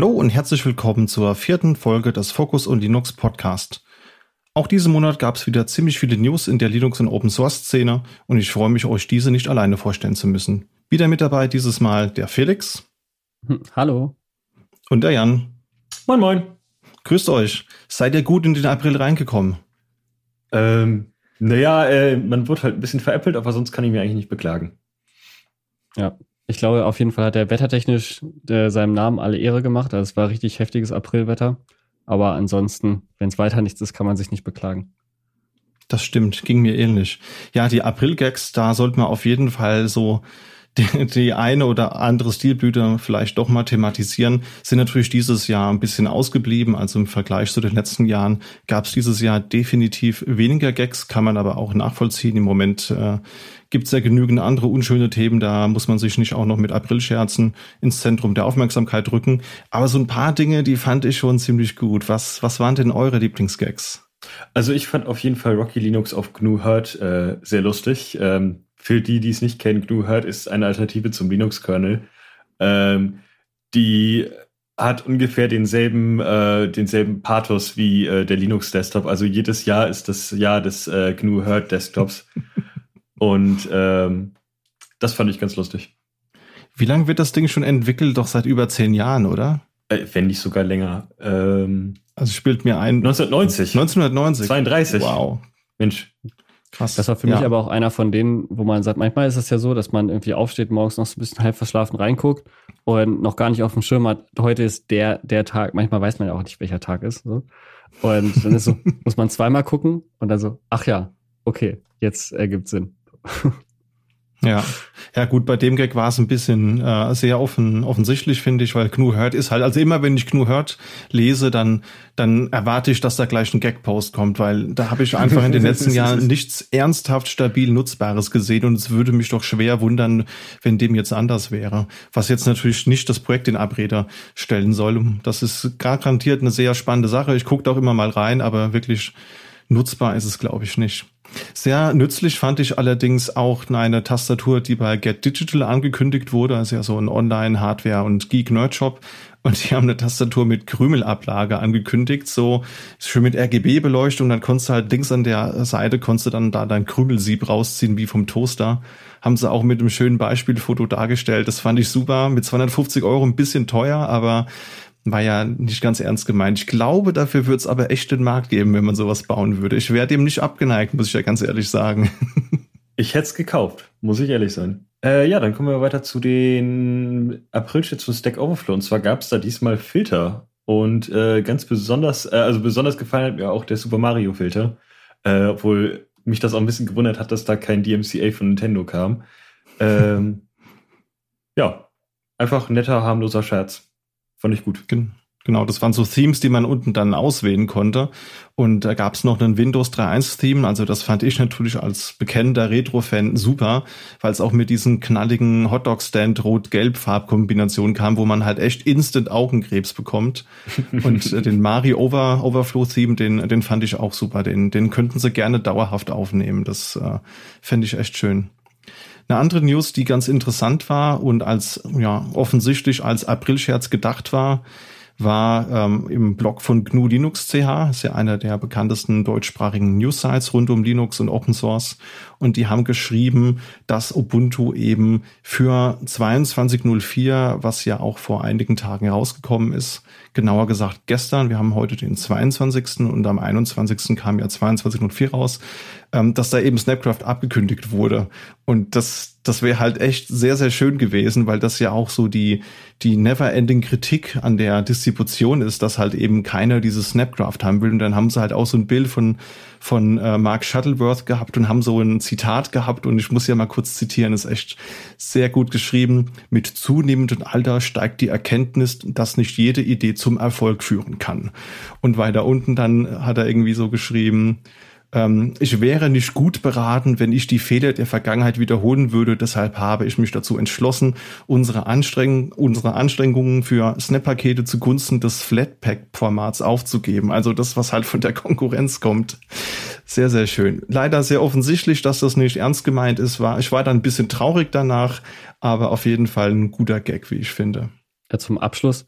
Hallo und herzlich willkommen zur vierten Folge des Focus und Linux Podcast. Auch diesen Monat gab es wieder ziemlich viele News in der Linux- und Open-Source-Szene und ich freue mich, euch diese nicht alleine vorstellen zu müssen. Wieder mit dabei dieses Mal der Felix. Hm, hallo. Und der Jan. Moin, moin. Grüßt euch. Seid ihr gut in den April reingekommen? Ähm, naja, äh, man wird halt ein bisschen veräppelt, aber sonst kann ich mir eigentlich nicht beklagen. Ja, ich glaube, auf jeden Fall hat er wettertechnisch äh, seinem Namen alle Ehre gemacht. Also es war richtig heftiges Aprilwetter. Aber ansonsten, wenn es weiter nichts ist, kann man sich nicht beklagen. Das stimmt, ging mir ähnlich. Ja, die April-Gags, da sollte man auf jeden Fall so die, die eine oder andere Stilblüte vielleicht doch mal thematisieren, sind natürlich dieses Jahr ein bisschen ausgeblieben. Also im Vergleich zu den letzten Jahren gab es dieses Jahr definitiv weniger Gags, kann man aber auch nachvollziehen. Im Moment äh, gibt es ja genügend andere unschöne Themen, da muss man sich nicht auch noch mit Aprilscherzen ins Zentrum der Aufmerksamkeit rücken. Aber so ein paar Dinge, die fand ich schon ziemlich gut. Was, was waren denn eure Lieblingsgags? Also ich fand auf jeden Fall Rocky Linux auf GNU Hurt äh, sehr lustig. Ähm, für die, die es nicht kennen, GNU Hurt ist eine Alternative zum Linux-Kernel. Ähm, die hat ungefähr denselben, äh, denselben Pathos wie äh, der Linux-Desktop. Also jedes Jahr ist das Jahr des äh, GNU Hurt Desktops. Und ähm, das fand ich ganz lustig. Wie lange wird das Ding schon entwickelt? Doch seit über zehn Jahren, oder? Äh, wenn nicht sogar länger. Ähm, also spielt mir ein. 1990. 1990. 32. Wow. Mensch. Krass. Das war für ja. mich aber auch einer von denen, wo man sagt, manchmal ist es ja so, dass man irgendwie aufsteht, morgens noch so ein bisschen halb verschlafen reinguckt und noch gar nicht auf dem Schirm hat, heute ist der, der Tag. Manchmal weiß man ja auch nicht, welcher Tag ist. So. Und dann ist so, muss man zweimal gucken und dann so, ach ja, okay, jetzt ergibt Sinn. Ja, ja gut, bei dem Gag war es ein bisschen äh, sehr offen, offensichtlich, finde ich, weil GNU Hurt ist halt, also immer wenn ich GNU Hurt lese, dann, dann erwarte ich, dass da gleich ein Gag-Post kommt, weil da habe ich einfach in den letzten Jahren nichts ernsthaft stabil Nutzbares gesehen und es würde mich doch schwer wundern, wenn dem jetzt anders wäre. Was jetzt natürlich nicht das Projekt in Abrede stellen soll. Das ist garantiert eine sehr spannende Sache. Ich gucke auch immer mal rein, aber wirklich nutzbar ist es, glaube ich, nicht. Sehr nützlich fand ich allerdings auch eine Tastatur, die bei Get Digital angekündigt wurde, also ja so ein Online-Hardware- und Geek-Nerd-Shop. Und die haben eine Tastatur mit Krümelablage angekündigt, so schön mit RGB-Beleuchtung. Dann konntest du halt links an der Seite, konntest du dann da dein Krümelsieb rausziehen, wie vom Toaster. Haben sie auch mit einem schönen Beispielfoto dargestellt. Das fand ich super. Mit 250 Euro ein bisschen teuer, aber war ja nicht ganz ernst gemeint. Ich glaube, dafür wird es aber echt den Markt geben, wenn man sowas bauen würde. Ich wäre dem nicht abgeneigt, muss ich ja ganz ehrlich sagen. ich hätte es gekauft, muss ich ehrlich sein. Äh, ja, dann kommen wir weiter zu den April-Shits von Stack Overflow. Und zwar gab es da diesmal Filter. Und äh, ganz besonders, äh, also besonders gefallen hat mir auch der Super Mario Filter. Äh, obwohl mich das auch ein bisschen gewundert hat, dass da kein DMCA von Nintendo kam. Ähm, ja, einfach netter, harmloser Scherz. Fand ich gut. Genau, das waren so Themes, die man unten dann auswählen konnte. Und da gab es noch einen Windows 3.1-Theme. Also das fand ich natürlich als bekennender Retro-Fan super, weil es auch mit diesen knalligen Hotdog-Stand Rot-Gelb-Farbkombinationen kam, wo man halt echt instant Augenkrebs bekommt. Und äh, den Mario Over Overflow-Theme, den, den fand ich auch super. Den, den könnten sie gerne dauerhaft aufnehmen. Das äh, fände ich echt schön. Eine andere News, die ganz interessant war und als ja offensichtlich als Aprilscherz gedacht war, war ähm, im Blog von GNU Linux CH, ist ja einer der bekanntesten deutschsprachigen News-Sites rund um Linux und Open Source. Und die haben geschrieben, dass Ubuntu eben für 22.04, was ja auch vor einigen Tagen herausgekommen ist, genauer gesagt gestern, wir haben heute den 22. und am 21. kam ja 22.04 raus, ähm, dass da eben Snapcraft abgekündigt wurde. Und das, das wäre halt echt sehr, sehr schön gewesen, weil das ja auch so die, die never-ending Kritik an der Distribution ist, dass halt eben keiner dieses Snapcraft haben will. Und dann haben sie halt auch so ein Bild von, von äh, Mark Shuttleworth gehabt und haben so ein Zitat gehabt. Und ich muss ja mal kurz zitieren, ist echt sehr gut geschrieben. Mit zunehmendem Alter steigt die Erkenntnis, dass nicht jede Idee zum Erfolg führen kann. Und weiter unten dann hat er irgendwie so geschrieben, ähm, ich wäre nicht gut beraten, wenn ich die Fehler der Vergangenheit wiederholen würde. Deshalb habe ich mich dazu entschlossen, unsere, Anstreng unsere Anstrengungen für Snap-Pakete zugunsten des Flatpak-Formats aufzugeben. Also das, was halt von der Konkurrenz kommt. Sehr, sehr schön. Leider sehr offensichtlich, dass das nicht ernst gemeint ist. War, ich war dann ein bisschen traurig danach, aber auf jeden Fall ein guter Gag, wie ich finde. Ja, zum Abschluss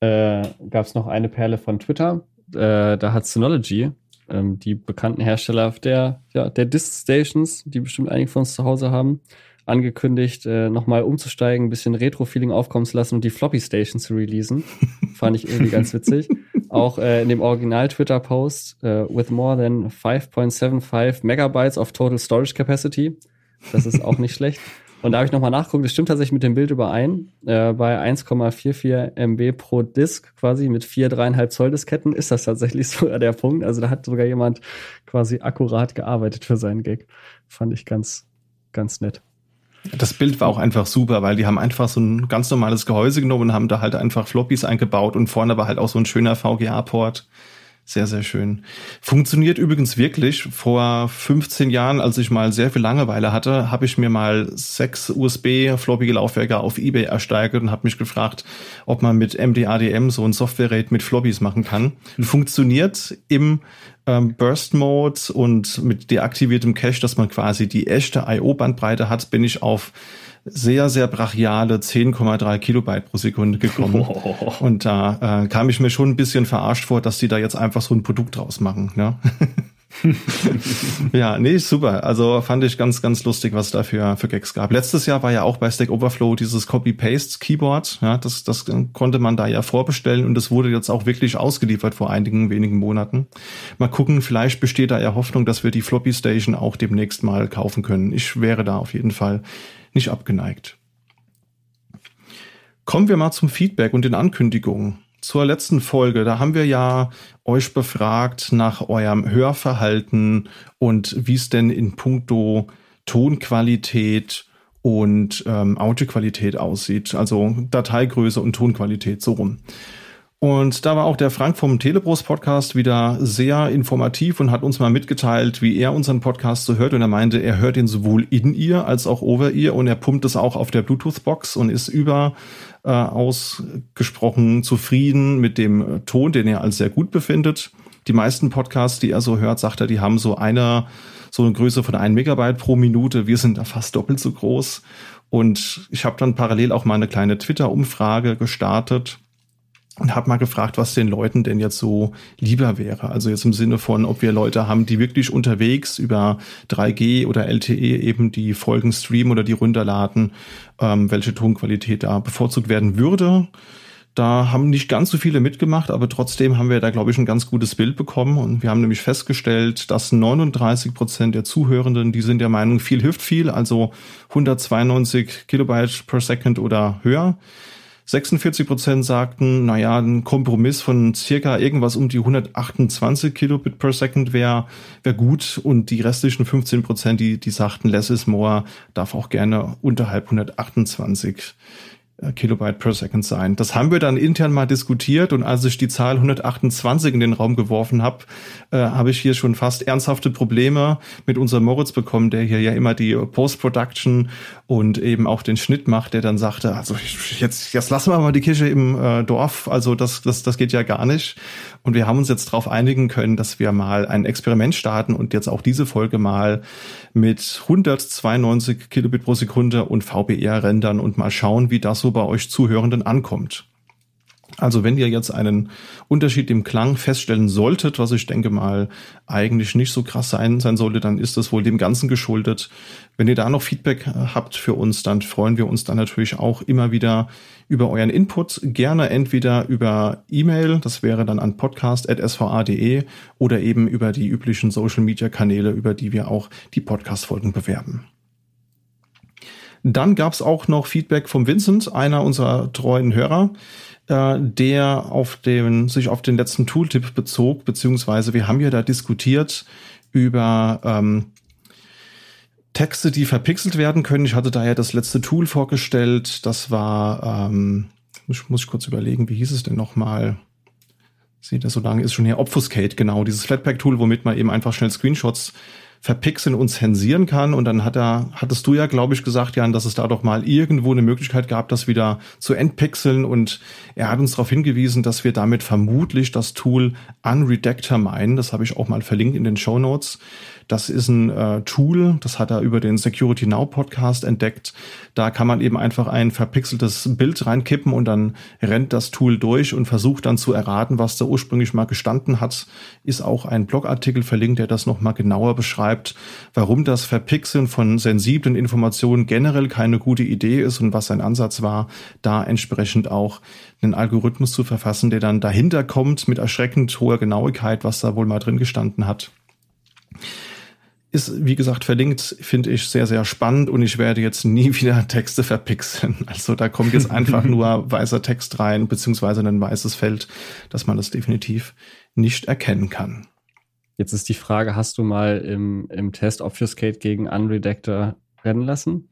äh, gab es noch eine Perle von Twitter. Äh, da hat Synology, ähm, die bekannten Hersteller der, ja, der Disk Stations, die bestimmt einige von uns zu Hause haben, angekündigt, äh, nochmal umzusteigen, ein bisschen Retro-Feeling aufkommen zu lassen und die Floppy Station zu releasen. Fand ich irgendwie ganz witzig. Auch äh, in dem Original-Twitter-Post äh, with more than 5.75 Megabytes of total storage capacity. Das ist auch nicht schlecht. Und da habe ich nochmal nachgeguckt, das stimmt tatsächlich mit dem Bild überein. Äh, bei 1,44 MB pro Disk, quasi mit vier dreieinhalb Zoll Disketten, ist das tatsächlich sogar der Punkt. Also da hat sogar jemand quasi akkurat gearbeitet für seinen Gag. Fand ich ganz, ganz nett. Das Bild war auch einfach super, weil die haben einfach so ein ganz normales Gehäuse genommen und haben da halt einfach Floppies eingebaut und vorne war halt auch so ein schöner VGA-Port. Sehr, sehr schön. Funktioniert übrigens wirklich. Vor 15 Jahren, als ich mal sehr viel Langeweile hatte, habe ich mir mal sechs USB-floppige Laufwerke auf Ebay ersteigert und habe mich gefragt, ob man mit MDADM so ein Software-Rate mit Floppies machen kann. Mhm. Funktioniert im ähm, Burst-Mode und mit deaktiviertem Cache, dass man quasi die echte I.O.-Bandbreite hat, bin ich auf sehr, sehr brachiale 10,3 Kilobyte pro Sekunde gekommen. Oh. Und da äh, kam ich mir schon ein bisschen verarscht vor, dass die da jetzt einfach so ein Produkt draus machen. Ne? ja, nee, super. Also fand ich ganz, ganz lustig, was da für, für Gags gab. Letztes Jahr war ja auch bei Stack Overflow dieses Copy-Paste-Keyboard. Ja, das, das konnte man da ja vorbestellen und das wurde jetzt auch wirklich ausgeliefert vor einigen wenigen Monaten. Mal gucken, vielleicht besteht da ja Hoffnung, dass wir die Floppy Station auch demnächst mal kaufen können. Ich wäre da auf jeden Fall nicht abgeneigt. Kommen wir mal zum Feedback und den Ankündigungen. Zur letzten Folge, da haben wir ja euch befragt nach eurem Hörverhalten und wie es denn in puncto Tonqualität und ähm, Audioqualität aussieht, also Dateigröße und Tonqualität so rum. Und da war auch der Frank vom Telebros Podcast wieder sehr informativ und hat uns mal mitgeteilt, wie er unseren Podcast so hört. Und er meinte, er hört ihn sowohl in ihr als auch over ihr und er pumpt es auch auf der Bluetooth-Box und ist über äh, ausgesprochen zufrieden mit dem Ton, den er als sehr gut befindet. Die meisten Podcasts, die er so hört, sagt er, die haben so eine, so eine Größe von ein Megabyte pro Minute. Wir sind da fast doppelt so groß. Und ich habe dann parallel auch mal eine kleine Twitter-Umfrage gestartet und habe mal gefragt, was den Leuten denn jetzt so lieber wäre. Also jetzt im Sinne von, ob wir Leute haben, die wirklich unterwegs über 3G oder LTE eben die Folgen streamen oder die runterladen, ähm, welche Tonqualität da bevorzugt werden würde. Da haben nicht ganz so viele mitgemacht, aber trotzdem haben wir da, glaube ich, ein ganz gutes Bild bekommen. Und wir haben nämlich festgestellt, dass 39 Prozent der Zuhörenden, die sind der Meinung, viel hilft viel, also 192 Kilobyte per Second oder höher. 46 Prozent sagten, naja, ein Kompromiss von circa irgendwas um die 128 Kilobit per Second wäre wär gut. Und die restlichen 15 Prozent, die, die sagten, less is more, darf auch gerne unterhalb 128 äh, Kilobyte per Second sein. Das haben wir dann intern mal diskutiert und als ich die Zahl 128 in den Raum geworfen habe, äh, habe ich hier schon fast ernsthafte Probleme mit unserem Moritz bekommen, der hier ja immer die Post-Production und eben auch den Schnitt macht, der dann sagte, also jetzt, jetzt lassen wir mal die Kirche im äh, Dorf, also das, das, das geht ja gar nicht. Und wir haben uns jetzt darauf einigen können, dass wir mal ein Experiment starten und jetzt auch diese Folge mal mit 192 Kilobit pro Sekunde und VBR rendern und mal schauen, wie das so bei euch Zuhörenden ankommt. Also wenn ihr jetzt einen Unterschied im Klang feststellen solltet, was ich denke mal eigentlich nicht so krass sein, sein sollte, dann ist das wohl dem Ganzen geschuldet. Wenn ihr da noch Feedback habt für uns, dann freuen wir uns dann natürlich auch immer wieder über euren Input. Gerne entweder über E-Mail, das wäre dann an podcast.sva.de oder eben über die üblichen Social Media Kanäle, über die wir auch die Podcast-Folgen bewerben. Dann gab es auch noch Feedback vom Vincent, einer unserer treuen Hörer äh, der auf den, sich auf den letzten Tooltip bezog, beziehungsweise wir haben ja da diskutiert über ähm, Texte, die verpixelt werden können. Ich hatte da ja das letzte Tool vorgestellt. Das war, ähm, muss, muss ich kurz überlegen, wie hieß es denn nochmal? Seht ihr, so lange ist schon hier Obfuscate, genau, dieses Flatpak-Tool, womit man eben einfach schnell Screenshots verpixeln und zensieren kann. Und dann hat er, hattest du ja, glaube ich, gesagt, Jan, dass es da doch mal irgendwo eine Möglichkeit gab, das wieder zu entpixeln. Und er hat uns darauf hingewiesen, dass wir damit vermutlich das Tool Unredactor meinen. Das habe ich auch mal verlinkt in den Show Notes. Das ist ein äh, Tool, das hat er über den Security Now Podcast entdeckt. Da kann man eben einfach ein verpixeltes Bild reinkippen und dann rennt das Tool durch und versucht dann zu erraten, was da ursprünglich mal gestanden hat. Ist auch ein Blogartikel verlinkt, der das nochmal genauer beschreibt, warum das Verpixeln von sensiblen Informationen generell keine gute Idee ist und was sein Ansatz war, da entsprechend auch einen Algorithmus zu verfassen, der dann dahinter kommt mit erschreckend hoher Genauigkeit, was da wohl mal drin gestanden hat. Ist, wie gesagt, verlinkt, finde ich sehr, sehr spannend und ich werde jetzt nie wieder Texte verpixeln. Also da kommt jetzt einfach nur weißer Text rein, beziehungsweise ein weißes Feld, dass man das definitiv nicht erkennen kann. Jetzt ist die Frage, hast du mal im, im Test Obfuscate gegen Unredactor rennen lassen?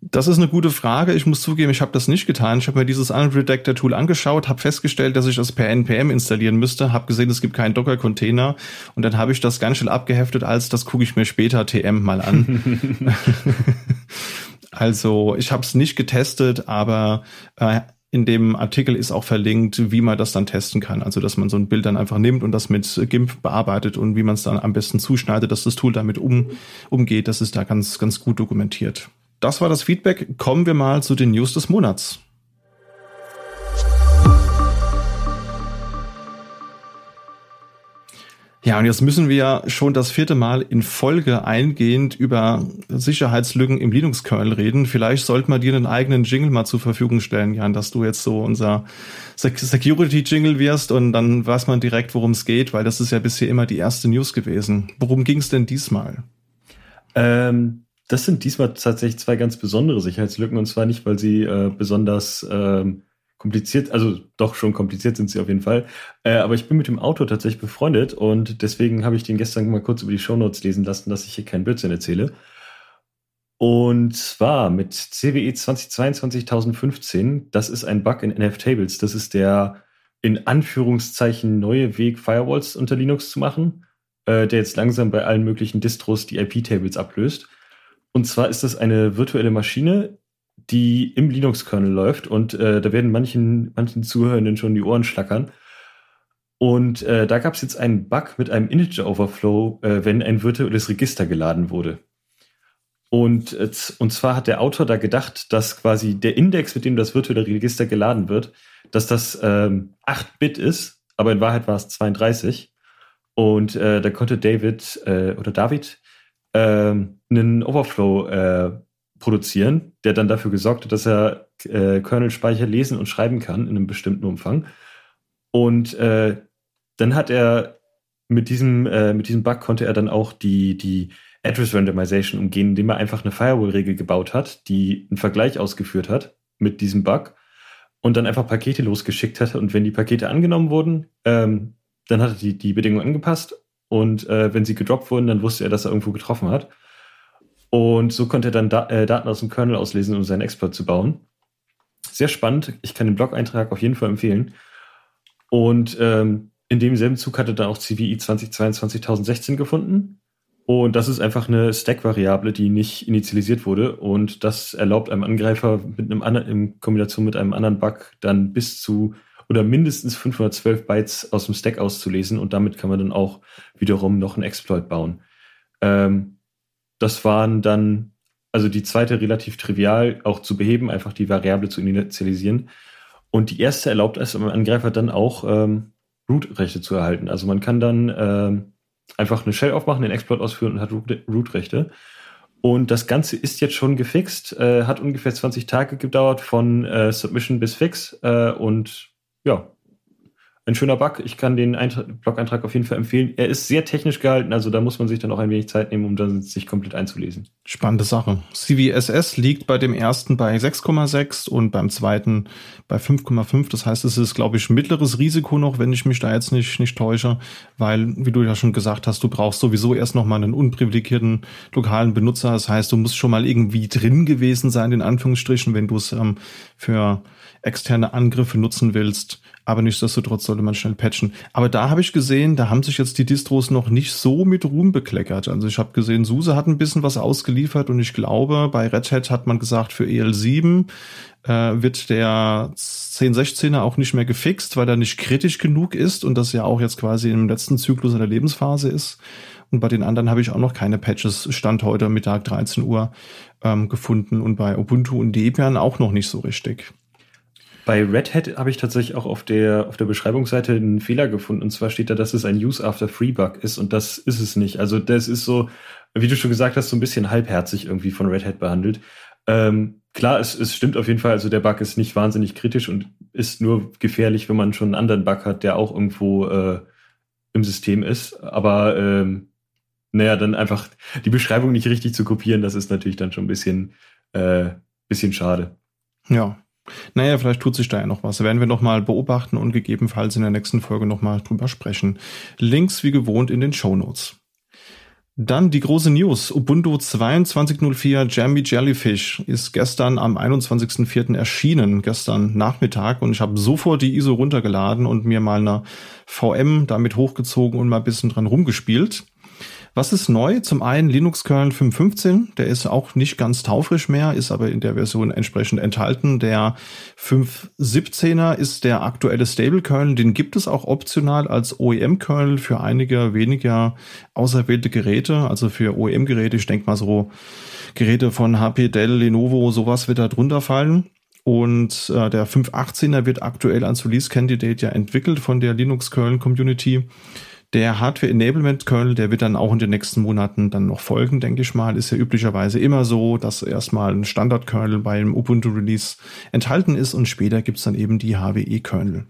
Das ist eine gute Frage. Ich muss zugeben, ich habe das nicht getan. Ich habe mir dieses Unredactor Tool angeschaut, habe festgestellt, dass ich das per npm installieren müsste, habe gesehen, es gibt keinen Docker-Container und dann habe ich das ganz schnell abgeheftet, als das gucke ich mir später TM mal an. also ich habe es nicht getestet, aber äh, in dem Artikel ist auch verlinkt, wie man das dann testen kann. Also, dass man so ein Bild dann einfach nimmt und das mit GIMP bearbeitet und wie man es dann am besten zuschneidet, dass das Tool damit um, umgeht. Das ist da ganz, ganz gut dokumentiert. Das war das Feedback. Kommen wir mal zu den News des Monats. Ja, und jetzt müssen wir schon das vierte Mal in Folge eingehend über Sicherheitslücken im Linux-Kernel reden. Vielleicht sollten wir dir einen eigenen Jingle mal zur Verfügung stellen, Jan, dass du jetzt so unser Security-Jingle wirst und dann weiß man direkt, worum es geht, weil das ist ja bisher immer die erste News gewesen. Worum ging es denn diesmal? Ähm, das sind diesmal tatsächlich zwei ganz besondere Sicherheitslücken und zwar nicht, weil sie äh, besonders ähm, kompliziert, also doch schon kompliziert sind sie auf jeden Fall. Äh, aber ich bin mit dem Autor tatsächlich befreundet und deswegen habe ich den gestern mal kurz über die Shownotes lesen lassen, dass ich hier keinen Blödsinn erzähle. Und zwar mit CWE 2022-1015, das ist ein Bug in NF-Tables. Das ist der in Anführungszeichen neue Weg, Firewalls unter Linux zu machen, äh, der jetzt langsam bei allen möglichen Distros die IP-Tables ablöst. Und zwar ist das eine virtuelle Maschine, die im Linux-Kernel läuft und äh, da werden manchen, manchen Zuhörenden schon die Ohren schlackern. Und äh, da gab es jetzt einen Bug mit einem Integer-Overflow, äh, wenn ein virtuelles Register geladen wurde. Und, äh, und zwar hat der Autor da gedacht, dass quasi der Index, mit dem das virtuelle Register geladen wird, dass das ähm, 8-Bit ist, aber in Wahrheit war es 32. Und äh, da konnte David äh, oder David einen Overflow äh, produzieren, der dann dafür gesorgt hat, dass er äh, Kernel-Speicher lesen und schreiben kann in einem bestimmten Umfang. Und äh, dann hat er mit diesem, äh, mit diesem Bug konnte er dann auch die, die Address Randomization umgehen, indem er einfach eine Firewall-Regel gebaut hat, die einen Vergleich ausgeführt hat mit diesem Bug und dann einfach Pakete losgeschickt hat. Und wenn die Pakete angenommen wurden, ähm, dann hat er die, die Bedingungen angepasst und äh, wenn sie gedroppt wurden, dann wusste er, dass er irgendwo getroffen hat. Und so konnte er dann da äh, Daten aus dem Kernel auslesen, um seinen Exploit zu bauen. Sehr spannend. Ich kann den Blog-Eintrag auf jeden Fall empfehlen. Und ähm, in demselben Zug hatte dann auch CVI 2022-1016 gefunden. Und das ist einfach eine Stack-Variable, die nicht initialisiert wurde. Und das erlaubt einem Angreifer mit einem anderen, in Kombination mit einem anderen Bug dann bis zu oder mindestens 512 Bytes aus dem Stack auszulesen und damit kann man dann auch wiederum noch einen Exploit bauen. Ähm, das waren dann, also die zweite relativ trivial auch zu beheben, einfach die Variable zu initialisieren. Und die erste erlaubt es dem Angreifer dann auch ähm, Root-Rechte zu erhalten. Also man kann dann ähm, einfach eine Shell aufmachen, den Exploit ausführen und hat Root-Rechte. Und das Ganze ist jetzt schon gefixt, äh, hat ungefähr 20 Tage gedauert von äh, Submission bis Fix äh, und ja, ein schöner Bug. Ich kann den Blog-Eintrag auf jeden Fall empfehlen. Er ist sehr technisch gehalten, also da muss man sich dann auch ein wenig Zeit nehmen, um dann sich komplett einzulesen. Spannende Sache. CVSS liegt bei dem ersten bei 6,6 und beim zweiten bei 5,5. Das heißt, es ist, glaube ich, mittleres Risiko noch, wenn ich mich da jetzt nicht, nicht täusche, weil, wie du ja schon gesagt hast, du brauchst sowieso erst noch mal einen unprivilegierten lokalen Benutzer. Das heißt, du musst schon mal irgendwie drin gewesen sein, in Anführungsstrichen, wenn du es ähm, für externe Angriffe nutzen willst. Aber nichtsdestotrotz sollte man schnell patchen. Aber da habe ich gesehen, da haben sich jetzt die Distros noch nicht so mit Ruhm bekleckert. Also ich habe gesehen, SUSE hat ein bisschen was ausgeliefert und ich glaube, bei Red Hat hat man gesagt, für EL7 äh, wird der 1016er auch nicht mehr gefixt, weil er nicht kritisch genug ist und das ja auch jetzt quasi im letzten Zyklus in der Lebensphase ist. Und bei den anderen habe ich auch noch keine Patches, Stand heute Mittag 13 Uhr, ähm, gefunden und bei Ubuntu und Debian auch noch nicht so richtig. Bei Red Hat habe ich tatsächlich auch auf der, auf der Beschreibungsseite einen Fehler gefunden. Und zwar steht da, dass es ein Use After Free Bug ist. Und das ist es nicht. Also das ist so, wie du schon gesagt hast, so ein bisschen halbherzig irgendwie von Red Hat behandelt. Ähm, klar, es, es stimmt auf jeden Fall. Also der Bug ist nicht wahnsinnig kritisch und ist nur gefährlich, wenn man schon einen anderen Bug hat, der auch irgendwo äh, im System ist. Aber ähm, naja, dann einfach die Beschreibung nicht richtig zu kopieren, das ist natürlich dann schon ein bisschen, äh, bisschen schade. Ja, naja, vielleicht tut sich da ja noch was. Werden wir noch mal beobachten und gegebenenfalls in der nächsten Folge noch mal drüber sprechen. Links wie gewohnt in den Show Notes. Dann die große News. Ubuntu 22.04 Jammy Jellyfish ist gestern am 21.04. erschienen, gestern Nachmittag. Und ich habe sofort die ISO runtergeladen und mir mal eine VM damit hochgezogen und mal ein bisschen dran rumgespielt. Was ist neu? Zum einen Linux Kernel 5.15, der ist auch nicht ganz taufrisch mehr, ist aber in der Version entsprechend enthalten. Der 5.17er ist der aktuelle Stable Kernel, den gibt es auch optional als OEM Kernel für einige weniger auserwählte Geräte, also für OEM Geräte, ich denke mal so Geräte von HP, Dell, Lenovo, sowas wird da drunter fallen. Und äh, der 5.18er wird aktuell als Release Candidate ja entwickelt von der Linux Kernel Community. Der Hardware Enablement Kernel, der wird dann auch in den nächsten Monaten dann noch folgen, denke ich mal. Ist ja üblicherweise immer so, dass erstmal ein Standard Kernel beim Ubuntu Release enthalten ist und später gibt's dann eben die HWE Kernel.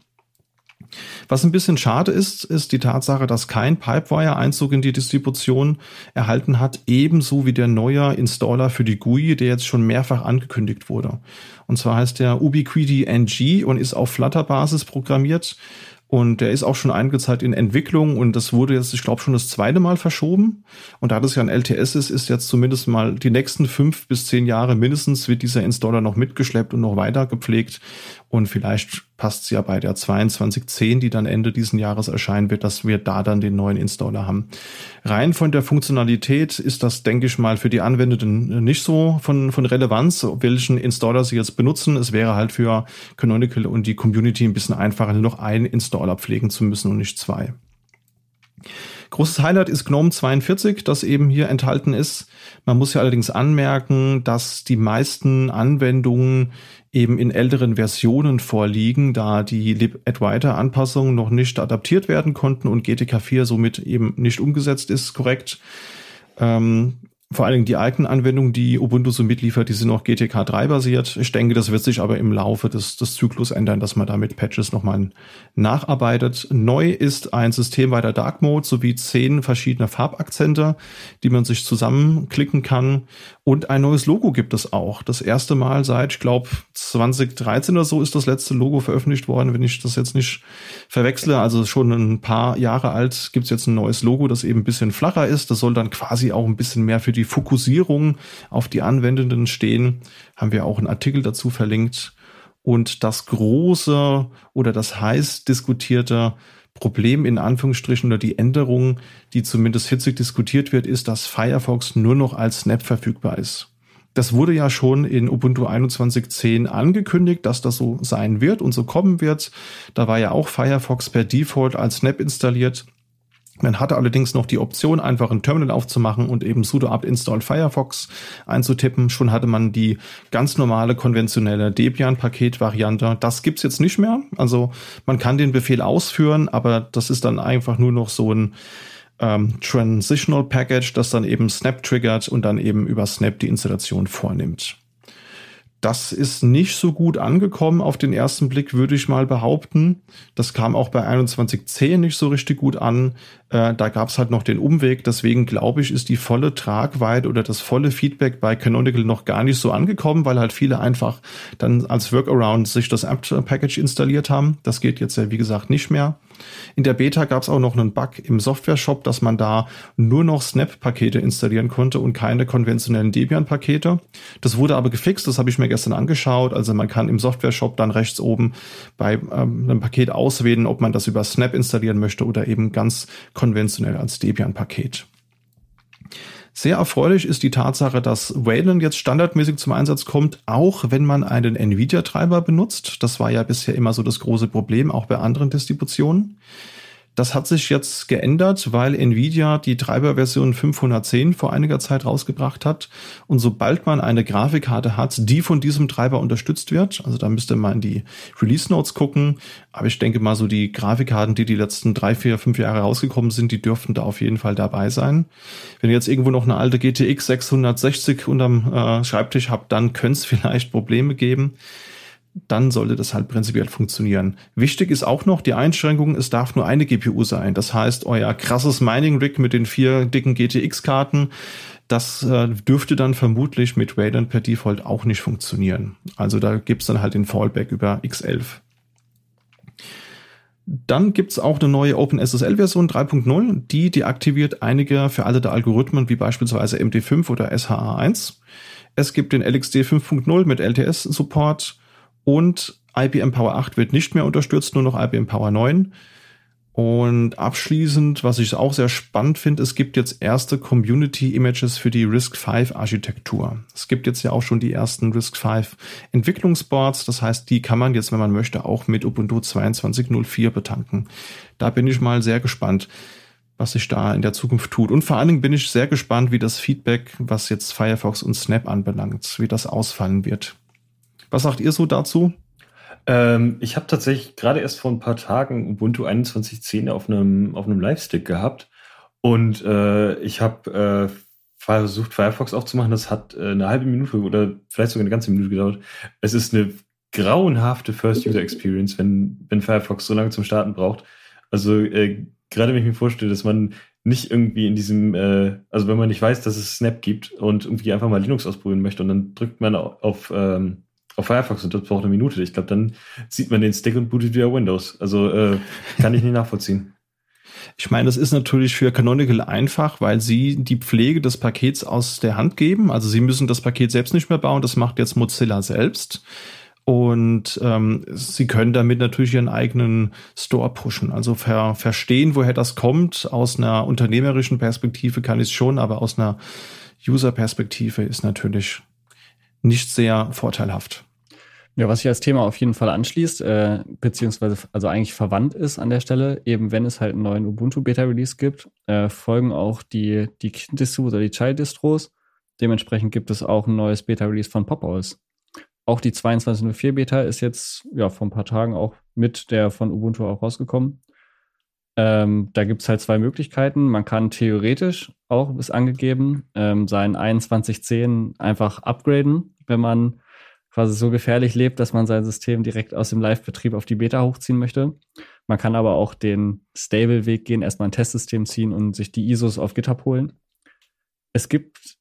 Was ein bisschen schade ist, ist die Tatsache, dass kein Pipewire-Einzug in die Distribution erhalten hat, ebenso wie der neue Installer für die GUI, der jetzt schon mehrfach angekündigt wurde. Und zwar heißt der Ubiquiti NG und ist auf Flutter-Basis programmiert und der ist auch schon einige Zeit in Entwicklung und das wurde jetzt, ich glaube, schon das zweite Mal verschoben. Und da das ja ein LTS ist, ist jetzt zumindest mal die nächsten fünf bis zehn Jahre mindestens wird dieser Installer noch mitgeschleppt und noch weiter gepflegt. Und vielleicht passt es ja bei der 2210, die dann Ende diesen Jahres erscheinen wird, dass wir da dann den neuen Installer haben. Rein von der Funktionalität ist das, denke ich mal, für die Anwendenden nicht so von, von Relevanz, welchen Installer sie jetzt benutzen. Es wäre halt für Canonical und die Community ein bisschen einfacher, nur noch einen Installer pflegen zu müssen und nicht zwei. Großes Highlight ist GNOME 42, das eben hier enthalten ist. Man muss ja allerdings anmerken, dass die meisten Anwendungen eben in älteren Versionen vorliegen, da die Lib-Adwaiter-Anpassungen noch nicht adaptiert werden konnten und GTK 4 somit eben nicht umgesetzt ist, korrekt. Ähm, vor allen Dingen die eigenen Anwendungen, die Ubuntu so mitliefert, die sind noch GTK 3 basiert. Ich denke, das wird sich aber im Laufe des, des Zyklus ändern, dass man da mit Patches nochmal nacharbeitet. Neu ist ein System weiter Dark Mode sowie zehn verschiedene Farbakzente, die man sich zusammenklicken kann. Und ein neues Logo gibt es auch. Das erste Mal seit, ich glaube, 2013 oder so ist das letzte Logo veröffentlicht worden, wenn ich das jetzt nicht verwechsle. Also schon ein paar Jahre alt gibt es jetzt ein neues Logo, das eben ein bisschen flacher ist. Das soll dann quasi auch ein bisschen mehr für die Fokussierung auf die Anwendenden stehen. Haben wir auch einen Artikel dazu verlinkt. Und das große oder das heiß diskutierte Problem in Anführungsstrichen oder die Änderung, die zumindest hitzig diskutiert wird, ist, dass Firefox nur noch als Snap verfügbar ist. Das wurde ja schon in Ubuntu 21.10 angekündigt, dass das so sein wird und so kommen wird. Da war ja auch Firefox per Default als Snap installiert. Man hatte allerdings noch die Option, einfach ein Terminal aufzumachen und eben sudo apt install Firefox einzutippen. Schon hatte man die ganz normale konventionelle Debian-Paket-Variante. Das gibt's jetzt nicht mehr. Also man kann den Befehl ausführen, aber das ist dann einfach nur noch so ein ähm, Transitional Package, das dann eben Snap triggert und dann eben über Snap die Installation vornimmt. Das ist nicht so gut angekommen auf den ersten Blick, würde ich mal behaupten. Das kam auch bei 21.10 nicht so richtig gut an. Äh, da gab es halt noch den Umweg. Deswegen glaube ich, ist die volle Tragweite oder das volle Feedback bei Canonical noch gar nicht so angekommen, weil halt viele einfach dann als Workaround sich das App-Package installiert haben. Das geht jetzt ja, wie gesagt, nicht mehr. In der Beta gab es auch noch einen Bug im Software-Shop, dass man da nur noch Snap-Pakete installieren konnte und keine konventionellen Debian-Pakete. Das wurde aber gefixt, das habe ich mir gestern angeschaut. Also man kann im Software-Shop dann rechts oben bei ähm, einem Paket auswählen, ob man das über Snap installieren möchte oder eben ganz konventionell als Debian-Paket. Sehr erfreulich ist die Tatsache, dass Wayland jetzt standardmäßig zum Einsatz kommt, auch wenn man einen Nvidia-Treiber benutzt. Das war ja bisher immer so das große Problem, auch bei anderen Distributionen. Das hat sich jetzt geändert, weil Nvidia die Treiberversion 510 vor einiger Zeit rausgebracht hat. Und sobald man eine Grafikkarte hat, die von diesem Treiber unterstützt wird, also da müsste man in die Release Notes gucken. Aber ich denke mal, so die Grafikkarten, die die letzten drei, vier, fünf Jahre rausgekommen sind, die dürften da auf jeden Fall dabei sein. Wenn ihr jetzt irgendwo noch eine alte GTX 660 unterm äh, Schreibtisch habt, dann könnte es vielleicht Probleme geben dann sollte das halt prinzipiell funktionieren. Wichtig ist auch noch die Einschränkung, es darf nur eine GPU sein. Das heißt, euer krasses Mining-Rig mit den vier dicken GTX-Karten, das äh, dürfte dann vermutlich mit Wayland per Default auch nicht funktionieren. Also da gibt's dann halt den Fallback über X11. Dann gibt's auch eine neue OpenSSL-Version 3.0, die deaktiviert einige veraltete Algorithmen wie beispielsweise MD5 oder SHA1. Es gibt den LXD 5.0 mit LTS-Support und IBM Power 8 wird nicht mehr unterstützt, nur noch IBM Power 9. Und abschließend, was ich auch sehr spannend finde, es gibt jetzt erste Community Images für die RISC V Architektur. Es gibt jetzt ja auch schon die ersten RISC V Entwicklungsboards. Das heißt, die kann man jetzt, wenn man möchte, auch mit Ubuntu 22.04 betanken. Da bin ich mal sehr gespannt, was sich da in der Zukunft tut. Und vor allen Dingen bin ich sehr gespannt, wie das Feedback, was jetzt Firefox und Snap anbelangt, wie das ausfallen wird. Was sagt ihr so dazu? Ähm, ich habe tatsächlich gerade erst vor ein paar Tagen Ubuntu 21.10 auf einem, auf einem Live-Stick gehabt und äh, ich habe äh, versucht, Firefox aufzumachen. Das hat äh, eine halbe Minute oder vielleicht sogar eine ganze Minute gedauert. Es ist eine grauenhafte First-User-Experience, wenn, wenn Firefox so lange zum Starten braucht. Also äh, gerade wenn ich mir vorstelle, dass man nicht irgendwie in diesem, äh, also wenn man nicht weiß, dass es Snap gibt und irgendwie einfach mal Linux ausprobieren möchte und dann drückt man auf ähm, auf Firefox und das braucht eine Minute. Ich glaube, dann sieht man den Stick und bootet wieder Windows. Also äh, kann ich nicht nachvollziehen. Ich meine, das ist natürlich für Canonical einfach, weil sie die Pflege des Pakets aus der Hand geben. Also sie müssen das Paket selbst nicht mehr bauen, das macht jetzt Mozilla selbst. Und ähm, sie können damit natürlich ihren eigenen Store pushen. Also ver verstehen, woher das kommt. Aus einer unternehmerischen Perspektive kann ich es schon, aber aus einer User-Perspektive ist natürlich nicht sehr vorteilhaft. Ja, was sich als Thema auf jeden Fall anschließt, äh, beziehungsweise also eigentlich verwandt ist an der Stelle, eben wenn es halt einen neuen Ubuntu Beta Release gibt, äh, folgen auch die, die Kind-Distros oder die Child-Distros. Dementsprechend gibt es auch ein neues Beta Release von Popos. Auch die 22.04 Beta ist jetzt ja vor ein paar Tagen auch mit der von Ubuntu auch rausgekommen. Ähm, da gibt es halt zwei Möglichkeiten. Man kann theoretisch auch, ist angegeben, ähm, sein 2110 einfach upgraden, wenn man quasi so gefährlich lebt, dass man sein System direkt aus dem Live-Betrieb auf die Beta hochziehen möchte. Man kann aber auch den Stable-Weg gehen, erstmal ein Testsystem ziehen und sich die ISOs auf GitHub holen. Es gibt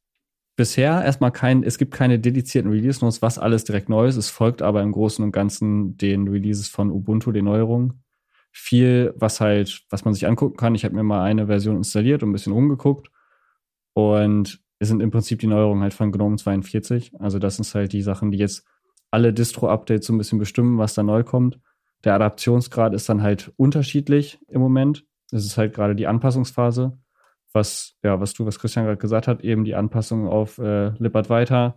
bisher erstmal kein, es gibt keine dedizierten Release-Notes, was alles direkt neu ist. Es folgt aber im Großen und Ganzen den Releases von Ubuntu, den Neuerungen. Viel, was halt, was man sich angucken kann. Ich habe mir mal eine Version installiert und ein bisschen rumgeguckt. Und sind im Prinzip die Neuerungen halt von GNOME 42. Also das sind halt die Sachen, die jetzt alle Distro-Updates so ein bisschen bestimmen, was da neu kommt. Der Adaptionsgrad ist dann halt unterschiedlich im Moment. Es ist halt gerade die Anpassungsphase, was, ja, was du, was Christian gerade gesagt hat, eben die Anpassung auf äh, Lippert weiter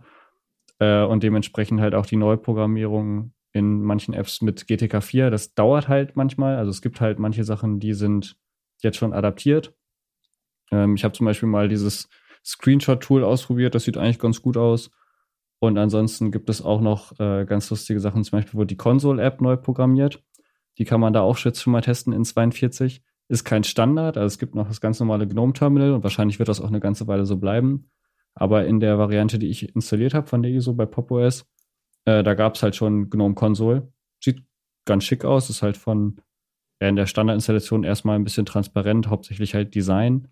äh, und dementsprechend halt auch die Neuprogrammierung in manchen Apps mit GTK 4. Das dauert halt manchmal. Also es gibt halt manche Sachen, die sind jetzt schon adaptiert. Ähm, ich habe zum Beispiel mal dieses Screenshot-Tool ausprobiert. Das sieht eigentlich ganz gut aus. Und ansonsten gibt es auch noch äh, ganz lustige Sachen. Zum Beispiel wurde die Console-App neu programmiert. Die kann man da auch schon mal testen in 42. Ist kein Standard. Also es gibt noch das ganz normale GNOME-Terminal und wahrscheinlich wird das auch eine ganze Weile so bleiben. Aber in der Variante, die ich installiert habe von der ISO bei PopOS, äh, da gab es halt schon GNOME Console. Sieht ganz schick aus. Ist halt von ja, in der Standardinstallation erstmal ein bisschen transparent, hauptsächlich halt Design.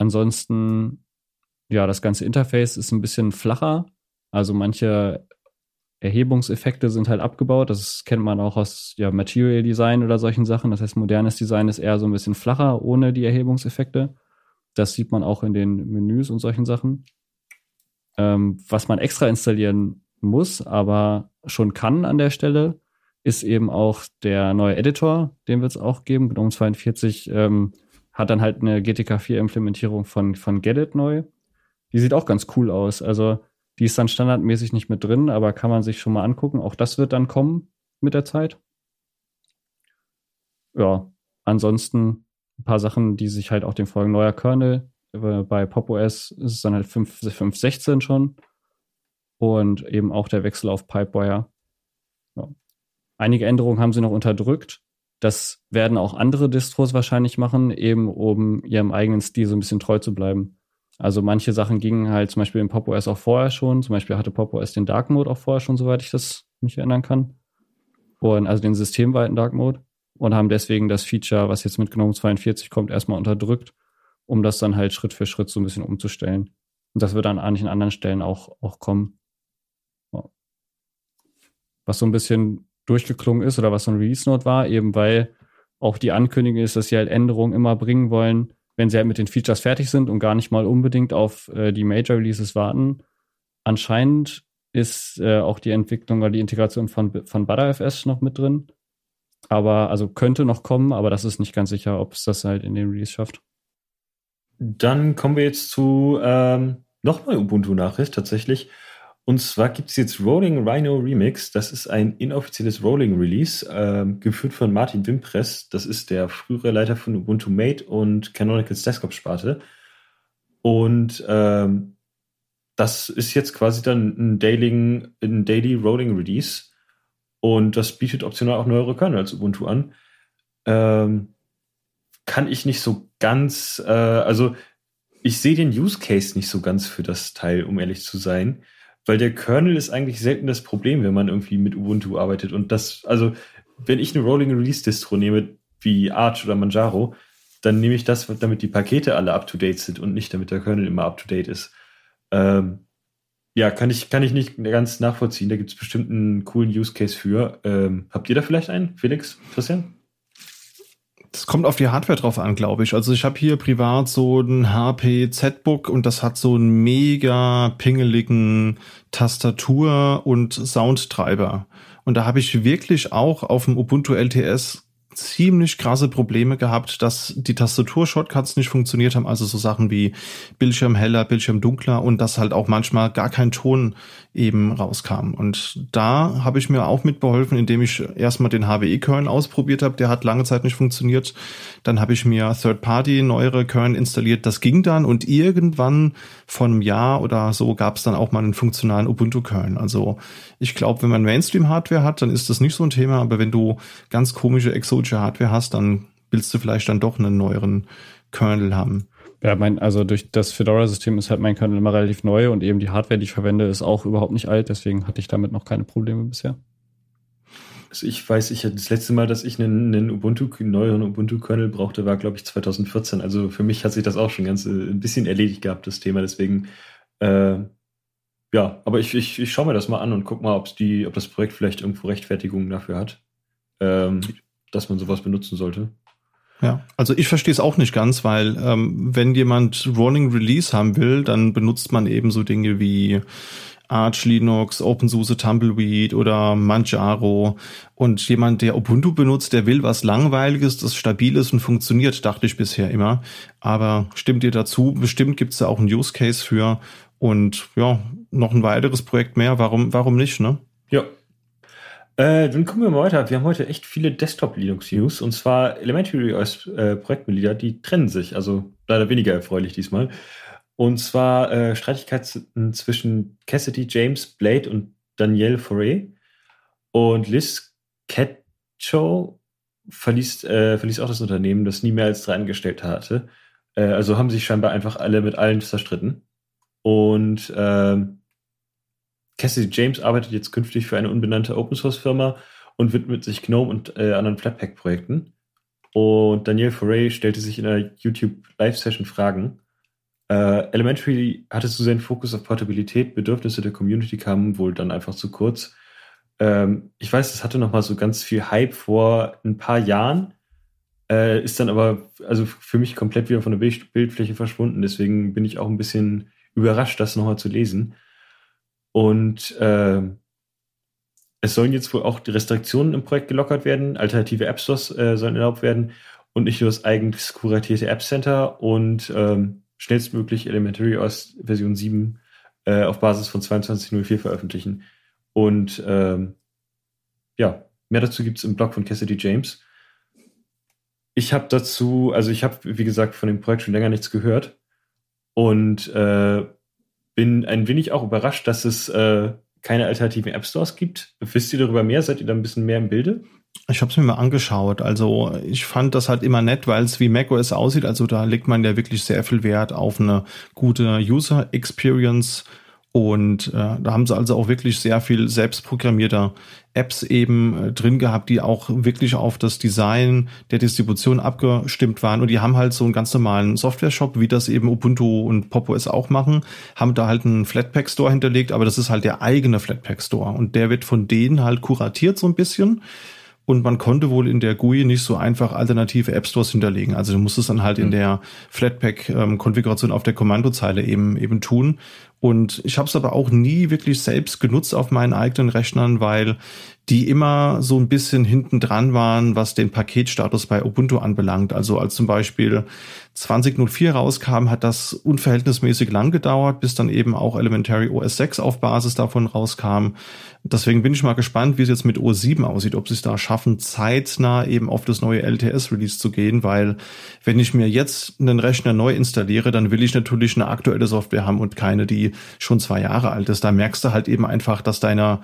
Ansonsten, ja, das ganze Interface ist ein bisschen flacher. Also manche Erhebungseffekte sind halt abgebaut. Das kennt man auch aus ja, Material Design oder solchen Sachen. Das heißt, modernes Design ist eher so ein bisschen flacher ohne die Erhebungseffekte. Das sieht man auch in den Menüs und solchen Sachen. Ähm, was man extra installieren muss, aber schon kann an der Stelle, ist eben auch der neue Editor, den wird es auch geben. GNOME 42 ähm, hat dann halt eine GTK 4 Implementierung von, von Gedit neu. Die sieht auch ganz cool aus. Also die ist dann standardmäßig nicht mit drin, aber kann man sich schon mal angucken. Auch das wird dann kommen mit der Zeit. Ja, ansonsten ein paar Sachen, die sich halt auch dem folgen. Neuer Kernel. Bei Pop OS ist es dann halt 5.16 schon. Und eben auch der Wechsel auf Pipewire. Ja. Einige Änderungen haben sie noch unterdrückt. Das werden auch andere Distros wahrscheinlich machen, eben um ihrem eigenen Stil so ein bisschen treu zu bleiben. Also manche Sachen gingen halt zum Beispiel in Pop OS auch vorher schon. Zum Beispiel hatte Pop OS den Dark Mode auch vorher schon, soweit ich das mich erinnern kann. Und also den systemweiten Dark Mode. Und haben deswegen das Feature, was jetzt mit GNOME 42 kommt, erstmal unterdrückt, um das dann halt Schritt für Schritt so ein bisschen umzustellen. Und das wird an einigen anderen Stellen auch, auch kommen. Was so ein bisschen durchgeklungen ist oder was so ein Release-Note war, eben weil auch die Ankündigung ist, dass sie halt Änderungen immer bringen wollen, wenn sie halt mit den Features fertig sind und gar nicht mal unbedingt auf äh, die Major Releases warten. Anscheinend ist äh, auch die Entwicklung oder die Integration von, von ButterFS noch mit drin. Aber also könnte noch kommen, aber das ist nicht ganz sicher, ob es das halt in den Release schafft. Dann kommen wir jetzt zu ähm, noch Ubuntu-Nachricht tatsächlich. Und zwar gibt es jetzt Rolling Rhino Remix. Das ist ein inoffizielles Rolling Release, äh, geführt von Martin Wimpress. Das ist der frühere Leiter von Ubuntu Mate und Canonicals Desktop Sparte. Und ähm, das ist jetzt quasi dann ein Daily, ein Daily Rolling Release. Und das bietet optional auch neuere Kernel als Ubuntu an. Ähm, kann ich nicht so ganz, äh, also ich sehe den Use Case nicht so ganz für das Teil, um ehrlich zu sein weil der Kernel ist eigentlich selten das Problem, wenn man irgendwie mit Ubuntu arbeitet. Und das, also, wenn ich eine Rolling Release Distro nehme, wie Arch oder Manjaro, dann nehme ich das, damit die Pakete alle up to date sind und nicht damit der Kernel immer up to date ist. Ähm, ja, kann ich, kann ich nicht ganz nachvollziehen. Da gibt es bestimmt einen coolen Use Case für. Ähm, habt ihr da vielleicht einen, Felix, Christian? Das kommt auf die Hardware drauf an, glaube ich. Also ich habe hier privat so ein HP Z-Book und das hat so einen mega pingeligen Tastatur- und Soundtreiber. Und da habe ich wirklich auch auf dem Ubuntu LTS ziemlich krasse Probleme gehabt, dass die Tastatur-Shortcuts nicht funktioniert haben, also so Sachen wie Bildschirm heller, Bildschirm dunkler und dass halt auch manchmal gar kein Ton eben rauskam. Und da habe ich mir auch mitbeholfen, indem ich erstmal den HWE-Kern ausprobiert habe, der hat lange Zeit nicht funktioniert. Dann habe ich mir Third-Party neuere Kern installiert, das ging dann und irgendwann von einem Jahr oder so gab es dann auch mal einen funktionalen Ubuntu-Kern. Also ich glaube, wenn man Mainstream-Hardware hat, dann ist das nicht so ein Thema, aber wenn du ganz komische exotische Hardware hast, dann willst du vielleicht dann doch einen neueren Kernel haben. Ja, mein, also durch das Fedora-System ist halt mein Kernel immer relativ neu und eben die Hardware, die ich verwende, ist auch überhaupt nicht alt, deswegen hatte ich damit noch keine Probleme bisher. Also ich weiß, ich das letzte Mal, dass ich einen, einen Ubuntu, einen neueren Ubuntu-Kernel brauchte, war, glaube ich, 2014. Also für mich hat sich das auch schon ganz äh, ein bisschen erledigt gehabt, das Thema. Deswegen, äh, ja, aber ich, ich, ich schaue mir das mal an und guck mal, ob's die, ob das Projekt vielleicht irgendwo Rechtfertigungen dafür hat. Ähm, dass man sowas benutzen sollte. Ja, also ich verstehe es auch nicht ganz, weil ähm, wenn jemand Rolling Release haben will, dann benutzt man eben so Dinge wie Arch Linux, OpenSUSE Tumbleweed oder Manjaro. Und jemand, der Ubuntu benutzt, der will was Langweiliges, das stabil ist und funktioniert, dachte ich bisher immer. Aber stimmt ihr dazu? Bestimmt gibt es da auch einen Use Case für. Und ja, noch ein weiteres Projekt mehr. Warum, warum nicht, ne? Ja, äh, dann kommen wir mal weiter. Wir haben heute echt viele Desktop-Linux-News und zwar Elementary OS äh, Projektmitglieder, die trennen sich, also leider weniger erfreulich diesmal. Und zwar äh, Streitigkeiten zwischen Cassidy James Blade und Danielle Foray. Und Liz Ketchow verließ, äh, verließ auch das Unternehmen, das nie mehr als drei Angestellte hatte. Äh, also haben sich scheinbar einfach alle mit allen zerstritten. Und ähm, Cassidy James arbeitet jetzt künftig für eine unbenannte Open Source Firma und widmet sich GNOME und äh, anderen Flatpak Projekten. Und Daniel Foray stellte sich in einer YouTube Live Session Fragen. Äh, Elementary hatte zu seinen Fokus auf Portabilität, Bedürfnisse der Community kamen wohl dann einfach zu kurz. Ähm, ich weiß, es hatte noch mal so ganz viel Hype vor ein paar Jahren, äh, ist dann aber also für mich komplett wieder von der Bildfläche verschwunden. Deswegen bin ich auch ein bisschen überrascht, das nochmal zu lesen. Und äh, es sollen jetzt wohl auch die Restriktionen im Projekt gelockert werden. Alternative App Stores äh, sollen erlaubt werden und nicht nur das eigens kuratierte App Center und ähm, schnellstmöglich Elementary OS Version 7 äh, auf Basis von 22.04 veröffentlichen. Und ähm, ja, mehr dazu gibt es im Blog von Cassidy James. ich habe dazu, also ich habe, wie gesagt, von dem Projekt schon länger nichts gehört und äh, bin ein wenig auch überrascht, dass es äh, keine alternativen App Stores gibt. Wisst ihr darüber mehr? Seid ihr da ein bisschen mehr im Bilde? Ich habe es mir mal angeschaut. Also ich fand das halt immer nett, weil es wie macOS aussieht. Also da legt man ja wirklich sehr viel Wert auf eine gute User Experience und äh, da haben sie also auch wirklich sehr viel selbstprogrammierter Apps eben äh, drin gehabt, die auch wirklich auf das Design der Distribution abgestimmt waren. Und die haben halt so einen ganz normalen Software-Shop, wie das eben Ubuntu und Pop OS auch machen, haben da halt einen Flatpak-Store hinterlegt, aber das ist halt der eigene Flatpak-Store. Und der wird von denen halt kuratiert so ein bisschen. Und man konnte wohl in der GUI nicht so einfach alternative App Stores hinterlegen. Also du musst es dann halt mhm. in der Flatpak-Konfiguration ähm, auf der Kommandozeile eben eben tun. Und ich habe es aber auch nie wirklich selbst genutzt auf meinen eigenen Rechnern, weil die immer so ein bisschen hinten dran waren, was den Paketstatus bei Ubuntu anbelangt. Also als zum Beispiel 2004 rauskam, hat das unverhältnismäßig lang gedauert, bis dann eben auch Elementary OS 6 auf Basis davon rauskam. Deswegen bin ich mal gespannt, wie es jetzt mit OS 7 aussieht, ob sie es da schaffen, zeitnah eben auf das neue LTS-Release zu gehen, weil wenn ich mir jetzt einen Rechner neu installiere, dann will ich natürlich eine aktuelle Software haben und keine, die schon zwei Jahre alt ist. Da merkst du halt eben einfach, dass deiner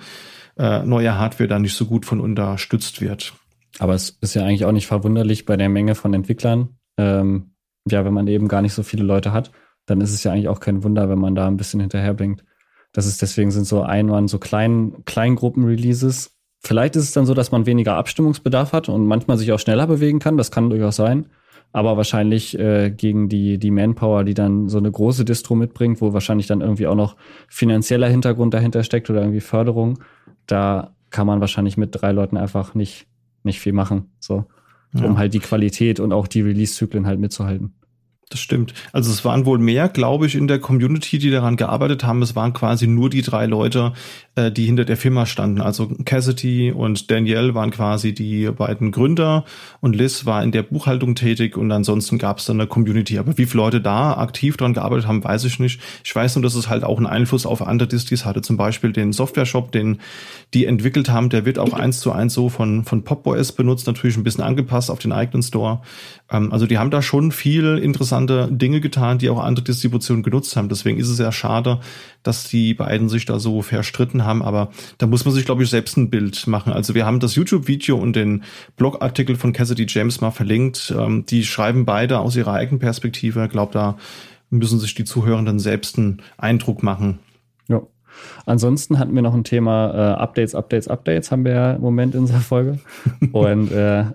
äh, neue Hardware da nicht so gut von unterstützt wird. Aber es ist ja eigentlich auch nicht verwunderlich bei der Menge von Entwicklern. Ähm, ja, wenn man eben gar nicht so viele Leute hat, dann ist es ja eigentlich auch kein Wunder, wenn man da ein bisschen hinterherbringt. Das ist deswegen sind so Einwand, so klein, Kleingruppen-Releases. Vielleicht ist es dann so, dass man weniger Abstimmungsbedarf hat und manchmal sich auch schneller bewegen kann. Das kann durchaus sein. Aber wahrscheinlich äh, gegen die, die Manpower, die dann so eine große Distro mitbringt, wo wahrscheinlich dann irgendwie auch noch finanzieller Hintergrund dahinter steckt oder irgendwie Förderung, da kann man wahrscheinlich mit drei Leuten einfach nicht, nicht viel machen, so, um ja. halt die Qualität und auch die Release-Zyklen halt mitzuhalten. Das stimmt. Also es waren wohl mehr, glaube ich, in der Community, die daran gearbeitet haben. Es waren quasi nur die drei Leute, äh, die hinter der Firma standen. Also Cassidy und Danielle waren quasi die beiden Gründer und Liz war in der Buchhaltung tätig und ansonsten gab es dann eine Community. Aber wie viele Leute da aktiv daran gearbeitet haben, weiß ich nicht. Ich weiß nur, dass es halt auch einen Einfluss auf andere Distris hatte. Zum Beispiel den Software-Shop, den die entwickelt haben, der wird auch eins zu eins so von, von PopOS benutzt, natürlich ein bisschen angepasst auf den eigenen Store. Ähm, also die haben da schon viel interessante Dinge getan, die auch andere Distributionen genutzt haben. Deswegen ist es ja schade, dass die beiden sich da so verstritten haben. Aber da muss man sich, glaube ich, selbst ein Bild machen. Also wir haben das YouTube-Video und den Blogartikel von Cassidy James mal verlinkt. Ähm, die schreiben beide aus ihrer eigenen Perspektive. Ich glaube, da müssen sich die Zuhörenden selbst einen Eindruck machen. Ja. Ansonsten hatten wir noch ein Thema äh, Updates, Updates, Updates haben wir ja im Moment in dieser Folge. Und äh,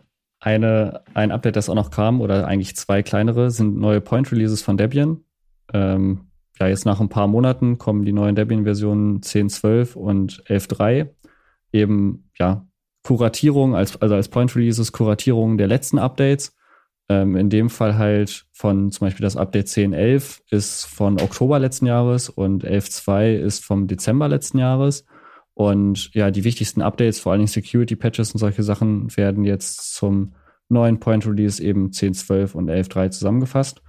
eine, ein Update, das auch noch kam, oder eigentlich zwei kleinere, sind neue Point Releases von Debian. Ähm, ja, jetzt nach ein paar Monaten kommen die neuen Debian-Versionen 10.12 und 11.3. Eben, ja, Kuratierung, als, also als Point Releases, Kuratierung der letzten Updates. Ähm, in dem Fall halt von zum Beispiel das Update 10.11 ist von Oktober letzten Jahres und 11.2 ist vom Dezember letzten Jahres. Und ja, die wichtigsten Updates, vor allen Dingen Security Patches und solche Sachen, werden jetzt zum neuen Point Release eben 10.12 und 11.3 zusammengefasst.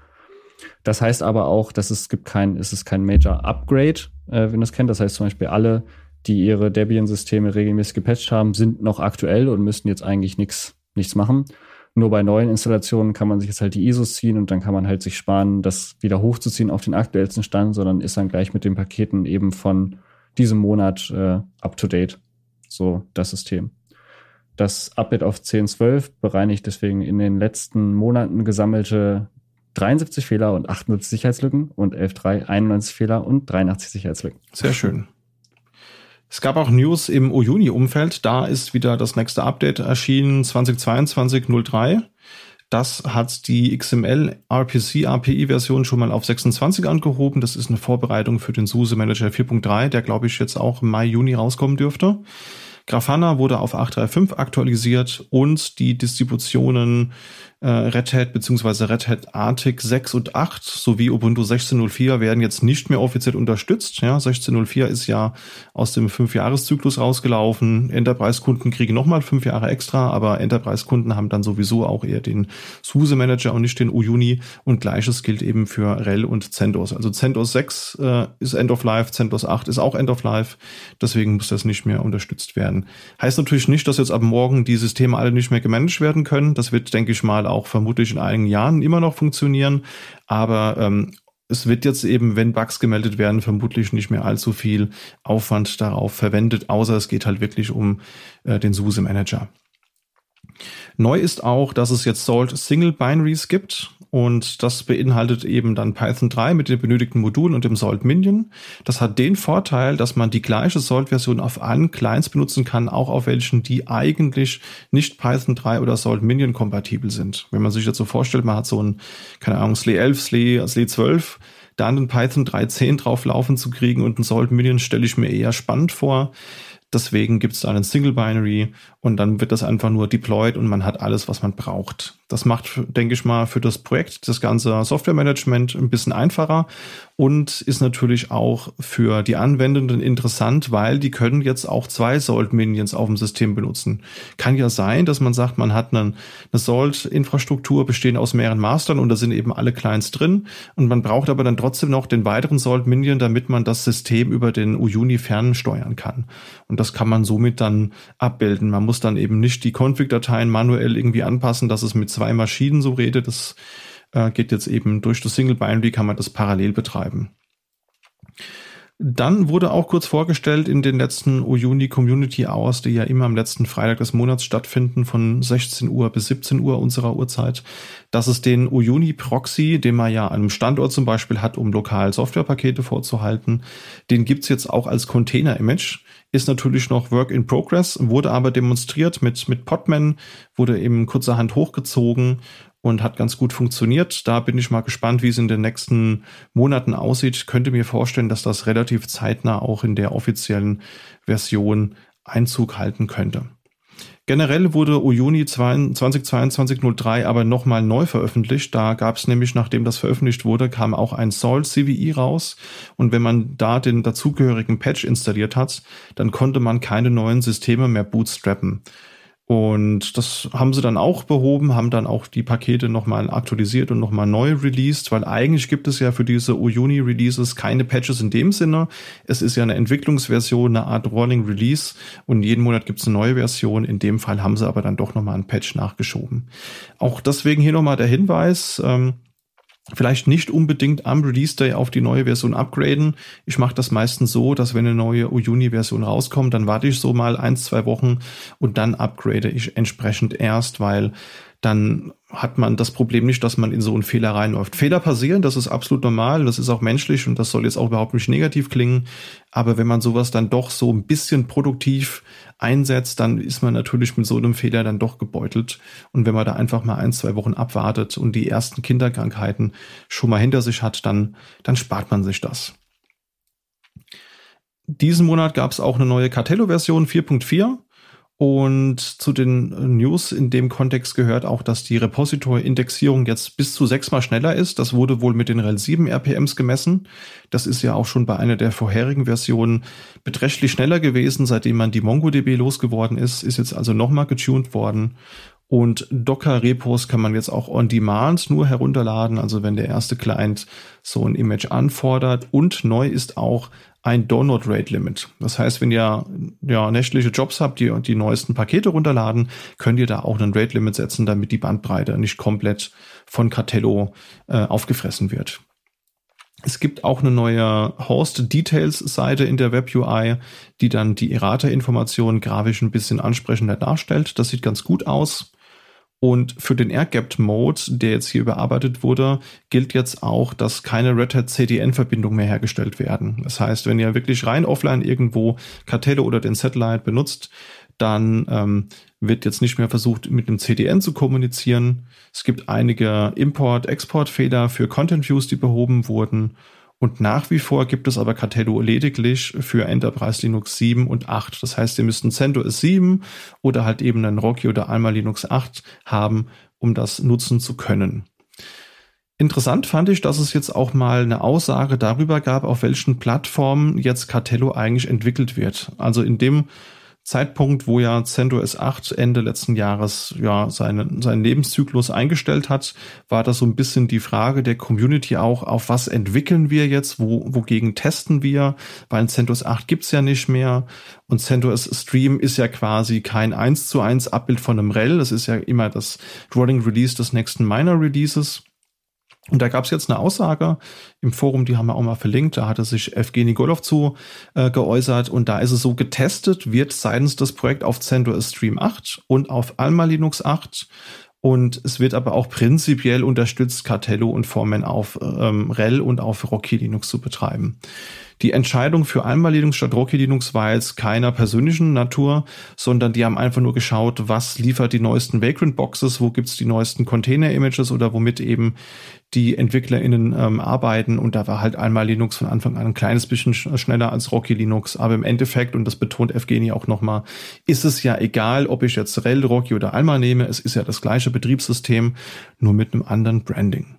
Das heißt aber auch, dass es gibt kein, es ist kein Major Upgrade, äh, wenn ihr es kennt. Das heißt zum Beispiel alle, die ihre Debian-Systeme regelmäßig gepatcht haben, sind noch aktuell und müssen jetzt eigentlich nichts nichts machen. Nur bei neuen Installationen kann man sich jetzt halt die ISOs ziehen und dann kann man halt sich sparen, das wieder hochzuziehen auf den aktuellsten Stand, sondern ist dann gleich mit den Paketen eben von diesem Monat äh, up to date. So das System. Das Update auf 10.12 bereinigt deswegen in den letzten Monaten gesammelte 73 Fehler und 78 Sicherheitslücken und 11.3 91 Fehler und 83 Sicherheitslücken. Sehr schön. Es gab auch News im Ujuni-Umfeld. Da ist wieder das nächste Update erschienen, 2022-03. Das hat die XML RPC API Version schon mal auf 26 angehoben. Das ist eine Vorbereitung für den SUSE Manager 4.3, der glaube ich jetzt auch im Mai, Juni rauskommen dürfte. Grafana wurde auf 8.3.5 aktualisiert und die Distributionen äh, Red Hat bzw. Red Hat Arctic 6 und 8 sowie Ubuntu 16.04 werden jetzt nicht mehr offiziell unterstützt. Ja, 16.04 ist ja aus dem Fünfjahreszyklus rausgelaufen. Enterprise-Kunden kriegen nochmal fünf Jahre extra, aber Enterprise-Kunden haben dann sowieso auch eher den SUSE Manager und nicht den Uyuni. Und gleiches gilt eben für RHEL und CentOS. Also CentOS 6 äh, ist End of Life, CentOS 8 ist auch End of Life. Deswegen muss das nicht mehr unterstützt werden. Heißt natürlich nicht, dass jetzt ab morgen die Systeme alle nicht mehr gemanagt werden können. Das wird, denke ich mal, auch vermutlich in einigen Jahren immer noch funktionieren. Aber ähm, es wird jetzt eben, wenn Bugs gemeldet werden, vermutlich nicht mehr allzu viel Aufwand darauf verwendet, außer es geht halt wirklich um äh, den SUSE Manager. Neu ist auch, dass es jetzt Salt Single Binaries gibt und das beinhaltet eben dann Python 3 mit den benötigten Modulen und dem Salt Minion. Das hat den Vorteil, dass man die gleiche Salt-Version auf allen Clients benutzen kann, auch auf welchen, die eigentlich nicht Python 3 oder Salt Minion kompatibel sind. Wenn man sich das so vorstellt, man hat so ein, keine Ahnung, SLE 11, SLE, SLE 12, da einen Python 3.10 drauf laufen zu kriegen und ein Salt Minion stelle ich mir eher spannend vor. Deswegen gibt es da einen Single Binary und dann wird das einfach nur deployed und man hat alles, was man braucht. Das macht, denke ich mal, für das Projekt das ganze Software-Management ein bisschen einfacher und ist natürlich auch für die Anwendenden interessant, weil die können jetzt auch zwei Salt-Minions auf dem System benutzen. Kann ja sein, dass man sagt, man hat eine, eine Salt-Infrastruktur bestehend aus mehreren Mastern und da sind eben alle Clients drin und man braucht aber dann trotzdem noch den weiteren Salt-Minion, damit man das System über den Uyuni fernsteuern kann. Und das kann man somit dann abbilden. Man muss dann eben nicht die Config-Dateien manuell irgendwie anpassen, dass es mit zwei Maschinen so rede. Das äh, geht jetzt eben durch das Single Binary, kann man das parallel betreiben. Dann wurde auch kurz vorgestellt in den letzten Uni Community Hours, die ja immer am letzten Freitag des Monats stattfinden, von 16 Uhr bis 17 Uhr unserer Uhrzeit, dass es den Uyuni Proxy, den man ja an einem Standort zum Beispiel hat, um lokal Softwarepakete vorzuhalten, den gibt's jetzt auch als Container-Image ist natürlich noch Work in Progress, wurde aber demonstriert mit, mit Podman, wurde eben kurzerhand hochgezogen und hat ganz gut funktioniert. Da bin ich mal gespannt, wie es in den nächsten Monaten aussieht. könnte mir vorstellen, dass das relativ zeitnah auch in der offiziellen Version Einzug halten könnte. Generell wurde Uyuni 2022-03 aber nochmal neu veröffentlicht. Da gab es nämlich, nachdem das veröffentlicht wurde, kam auch ein Salt CVE raus. Und wenn man da den dazugehörigen Patch installiert hat, dann konnte man keine neuen Systeme mehr bootstrappen. Und das haben sie dann auch behoben, haben dann auch die Pakete nochmal aktualisiert und nochmal neu released, weil eigentlich gibt es ja für diese Uyuni-Releases keine Patches in dem Sinne. Es ist ja eine Entwicklungsversion, eine Art Rolling Release und jeden Monat gibt es eine neue Version. In dem Fall haben sie aber dann doch nochmal einen Patch nachgeschoben. Auch deswegen hier nochmal der Hinweis, ähm, vielleicht nicht unbedingt am Release Day auf die neue Version upgraden. Ich mache das meistens so, dass wenn eine neue Uni-Version rauskommt, dann warte ich so mal ein, zwei Wochen und dann upgrade ich entsprechend erst, weil dann hat man das Problem nicht, dass man in so einen Fehler reinläuft. Fehler passieren, das ist absolut normal, das ist auch menschlich und das soll jetzt auch überhaupt nicht negativ klingen. Aber wenn man sowas dann doch so ein bisschen produktiv einsetzt, dann ist man natürlich mit so einem Fehler dann doch gebeutelt. Und wenn man da einfach mal ein, zwei Wochen abwartet und die ersten Kinderkrankheiten schon mal hinter sich hat, dann, dann spart man sich das. Diesen Monat gab es auch eine neue Cartello-Version 4.4. Und zu den News in dem Kontext gehört auch, dass die Repository-Indexierung jetzt bis zu sechsmal schneller ist. Das wurde wohl mit den RHEL 7 RPMs gemessen. Das ist ja auch schon bei einer der vorherigen Versionen beträchtlich schneller gewesen, seitdem man die MongoDB losgeworden ist. Ist jetzt also nochmal getuned worden. Und Docker-Repos kann man jetzt auch on demand nur herunterladen, also wenn der erste Client so ein Image anfordert. Und neu ist auch ein Download Rate Limit. Das heißt, wenn ihr ja nächtliche Jobs habt, die die neuesten Pakete runterladen, könnt ihr da auch einen Rate Limit setzen, damit die Bandbreite nicht komplett von Cartello äh, aufgefressen wird. Es gibt auch eine neue Host Details Seite in der Web UI, die dann die Errata-Informationen grafisch ein bisschen ansprechender darstellt. Das sieht ganz gut aus. Und für den Air-Gapped-Mode, der jetzt hier überarbeitet wurde, gilt jetzt auch, dass keine Red Hat CDN-Verbindungen mehr hergestellt werden. Das heißt, wenn ihr wirklich rein offline irgendwo Cartello oder den Satellite benutzt, dann ähm, wird jetzt nicht mehr versucht, mit dem CDN zu kommunizieren. Es gibt einige Import-Export-Fehler für Content-Views, die behoben wurden. Und nach wie vor gibt es aber Cartello lediglich für Enterprise Linux 7 und 8. Das heißt, ihr müsst ein CentOS 7 oder halt eben einen Rocky oder Alma Linux 8 haben, um das nutzen zu können. Interessant fand ich, dass es jetzt auch mal eine Aussage darüber gab, auf welchen Plattformen jetzt Cartello eigentlich entwickelt wird. Also in dem Zeitpunkt, wo ja CentOS 8 Ende letzten Jahres ja seinen, seinen Lebenszyklus eingestellt hat, war das so ein bisschen die Frage der Community auch, auf was entwickeln wir jetzt, wo, wogegen testen wir, weil CentOS 8 gibt's ja nicht mehr. Und CentOS Stream ist ja quasi kein 1 zu 1 Abbild von einem REL, das ist ja immer das Rolling Release des nächsten Minor Releases. Und da gab es jetzt eine Aussage im Forum, die haben wir auch mal verlinkt, da hatte sich Evgeny Golov zu äh, geäußert und da ist es so getestet, wird seitens des Projekts auf CentOS Stream 8 und auf Alma Linux 8 und es wird aber auch prinzipiell unterstützt, Cartello und Foreman auf ähm, RHEL und auf Rocky Linux zu betreiben. Die Entscheidung für Linux statt Rocky Linux war jetzt keiner persönlichen Natur, sondern die haben einfach nur geschaut, was liefert die neuesten Vagrant Boxes, wo gibt's die neuesten Container Images oder womit eben die EntwicklerInnen ähm, arbeiten. Und da war halt Alma Linux von Anfang an ein kleines bisschen schneller als Rocky Linux. Aber im Endeffekt, und das betont Evgeny auch nochmal, ist es ja egal, ob ich jetzt RHEL, Rocky oder Alma nehme. Es ist ja das gleiche Betriebssystem, nur mit einem anderen Branding.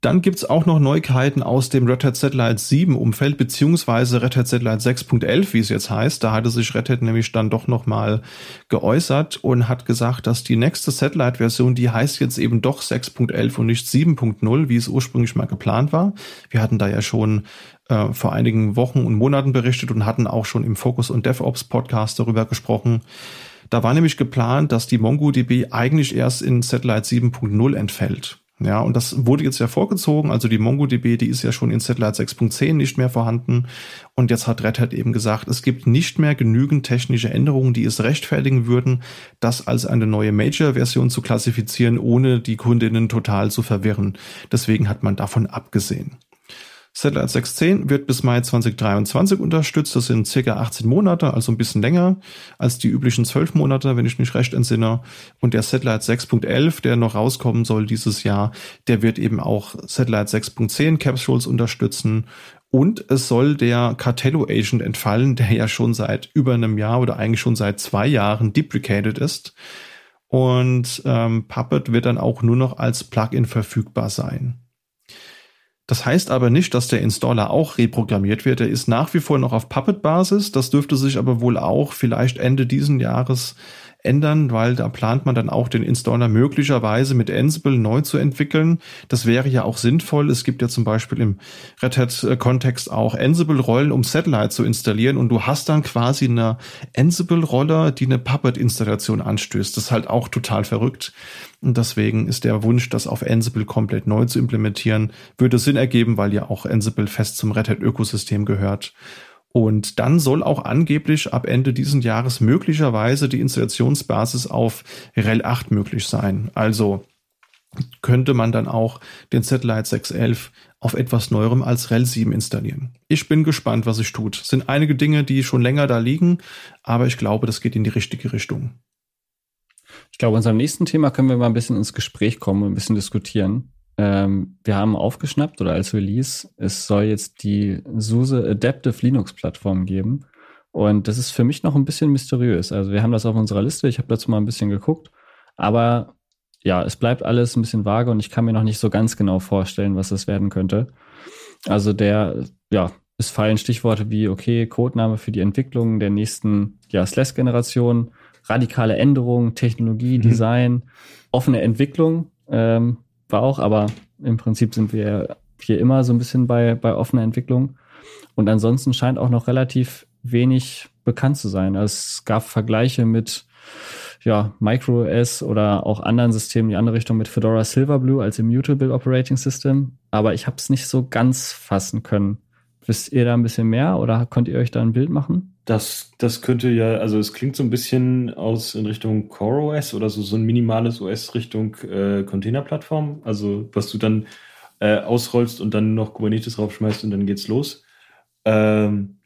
Dann gibt's auch noch Neuigkeiten aus dem Red Hat Satellite 7 Umfeld, beziehungsweise Red Hat Satellite 6.11, wie es jetzt heißt. Da hatte sich Red Hat nämlich dann doch nochmal geäußert und hat gesagt, dass die nächste Satellite-Version, die heißt jetzt eben doch 6.11 und nicht 7.0, wie es ursprünglich mal geplant war. Wir hatten da ja schon äh, vor einigen Wochen und Monaten berichtet und hatten auch schon im Focus und DevOps Podcast darüber gesprochen. Da war nämlich geplant, dass die MongoDB eigentlich erst in Satellite 7.0 entfällt. Ja, und das wurde jetzt ja vorgezogen. Also die MongoDB, die ist ja schon in Satellite 6.10 nicht mehr vorhanden. Und jetzt hat Red Hat eben gesagt, es gibt nicht mehr genügend technische Änderungen, die es rechtfertigen würden, das als eine neue Major-Version zu klassifizieren, ohne die Kundinnen total zu verwirren. Deswegen hat man davon abgesehen. Satellite 610 wird bis Mai 2023 unterstützt. Das sind circa 18 Monate, also ein bisschen länger als die üblichen 12 Monate, wenn ich mich recht entsinne. Und der Satellite 6.11, der noch rauskommen soll dieses Jahr, der wird eben auch Satellite 6.10 Capsules unterstützen. Und es soll der Cartello Agent entfallen, der ja schon seit über einem Jahr oder eigentlich schon seit zwei Jahren deprecated ist. Und ähm, Puppet wird dann auch nur noch als Plugin verfügbar sein. Das heißt aber nicht, dass der Installer auch reprogrammiert wird. Er ist nach wie vor noch auf Puppet-Basis. Das dürfte sich aber wohl auch vielleicht Ende diesen Jahres ändern, weil da plant man dann auch den Installer möglicherweise mit Ansible neu zu entwickeln. Das wäre ja auch sinnvoll. Es gibt ja zum Beispiel im Red Hat-Kontext auch Ansible-Rollen, um Satellite zu installieren und du hast dann quasi eine Ansible-Rolle, die eine Puppet-Installation anstößt. Das ist halt auch total verrückt. Und deswegen ist der Wunsch, das auf Ansible komplett neu zu implementieren, würde Sinn ergeben, weil ja auch Ansible fest zum Red Hat-Ökosystem gehört. Und dann soll auch angeblich ab Ende diesen Jahres möglicherweise die Installationsbasis auf RHEL 8 möglich sein. Also könnte man dann auch den Satellite 611 auf etwas neuerem als RHEL 7 installieren. Ich bin gespannt, was sich tut. Es sind einige Dinge, die schon länger da liegen, aber ich glaube, das geht in die richtige Richtung. Ich glaube, unserem nächsten Thema können wir mal ein bisschen ins Gespräch kommen und ein bisschen diskutieren. Ähm, wir haben aufgeschnappt oder als Release, es soll jetzt die SUSE Adaptive Linux Plattform geben. Und das ist für mich noch ein bisschen mysteriös. Also wir haben das auf unserer Liste, ich habe dazu mal ein bisschen geguckt, aber ja, es bleibt alles ein bisschen vage und ich kann mir noch nicht so ganz genau vorstellen, was das werden könnte. Also der, ja, es fallen Stichworte wie, okay, Codename für die Entwicklung der nächsten ja, Slash-Generation, radikale Änderungen, Technologie, mhm. Design, offene Entwicklung. Ähm, auch, aber im Prinzip sind wir hier immer so ein bisschen bei, bei offener Entwicklung. Und ansonsten scheint auch noch relativ wenig bekannt zu sein. Also es gab Vergleiche mit ja, MicroOS oder auch anderen Systemen, die andere Richtung mit Fedora Silverblue als Immutable Operating System. Aber ich habe es nicht so ganz fassen können. Wisst ihr da ein bisschen mehr oder könnt ihr euch da ein Bild machen? Das, das könnte ja, also es klingt so ein bisschen aus in Richtung Core OS oder so, so ein minimales OS Richtung äh, Containerplattform. Also was du dann äh, ausrollst und dann noch Kubernetes draufschmeißt und dann geht's los. Ähm,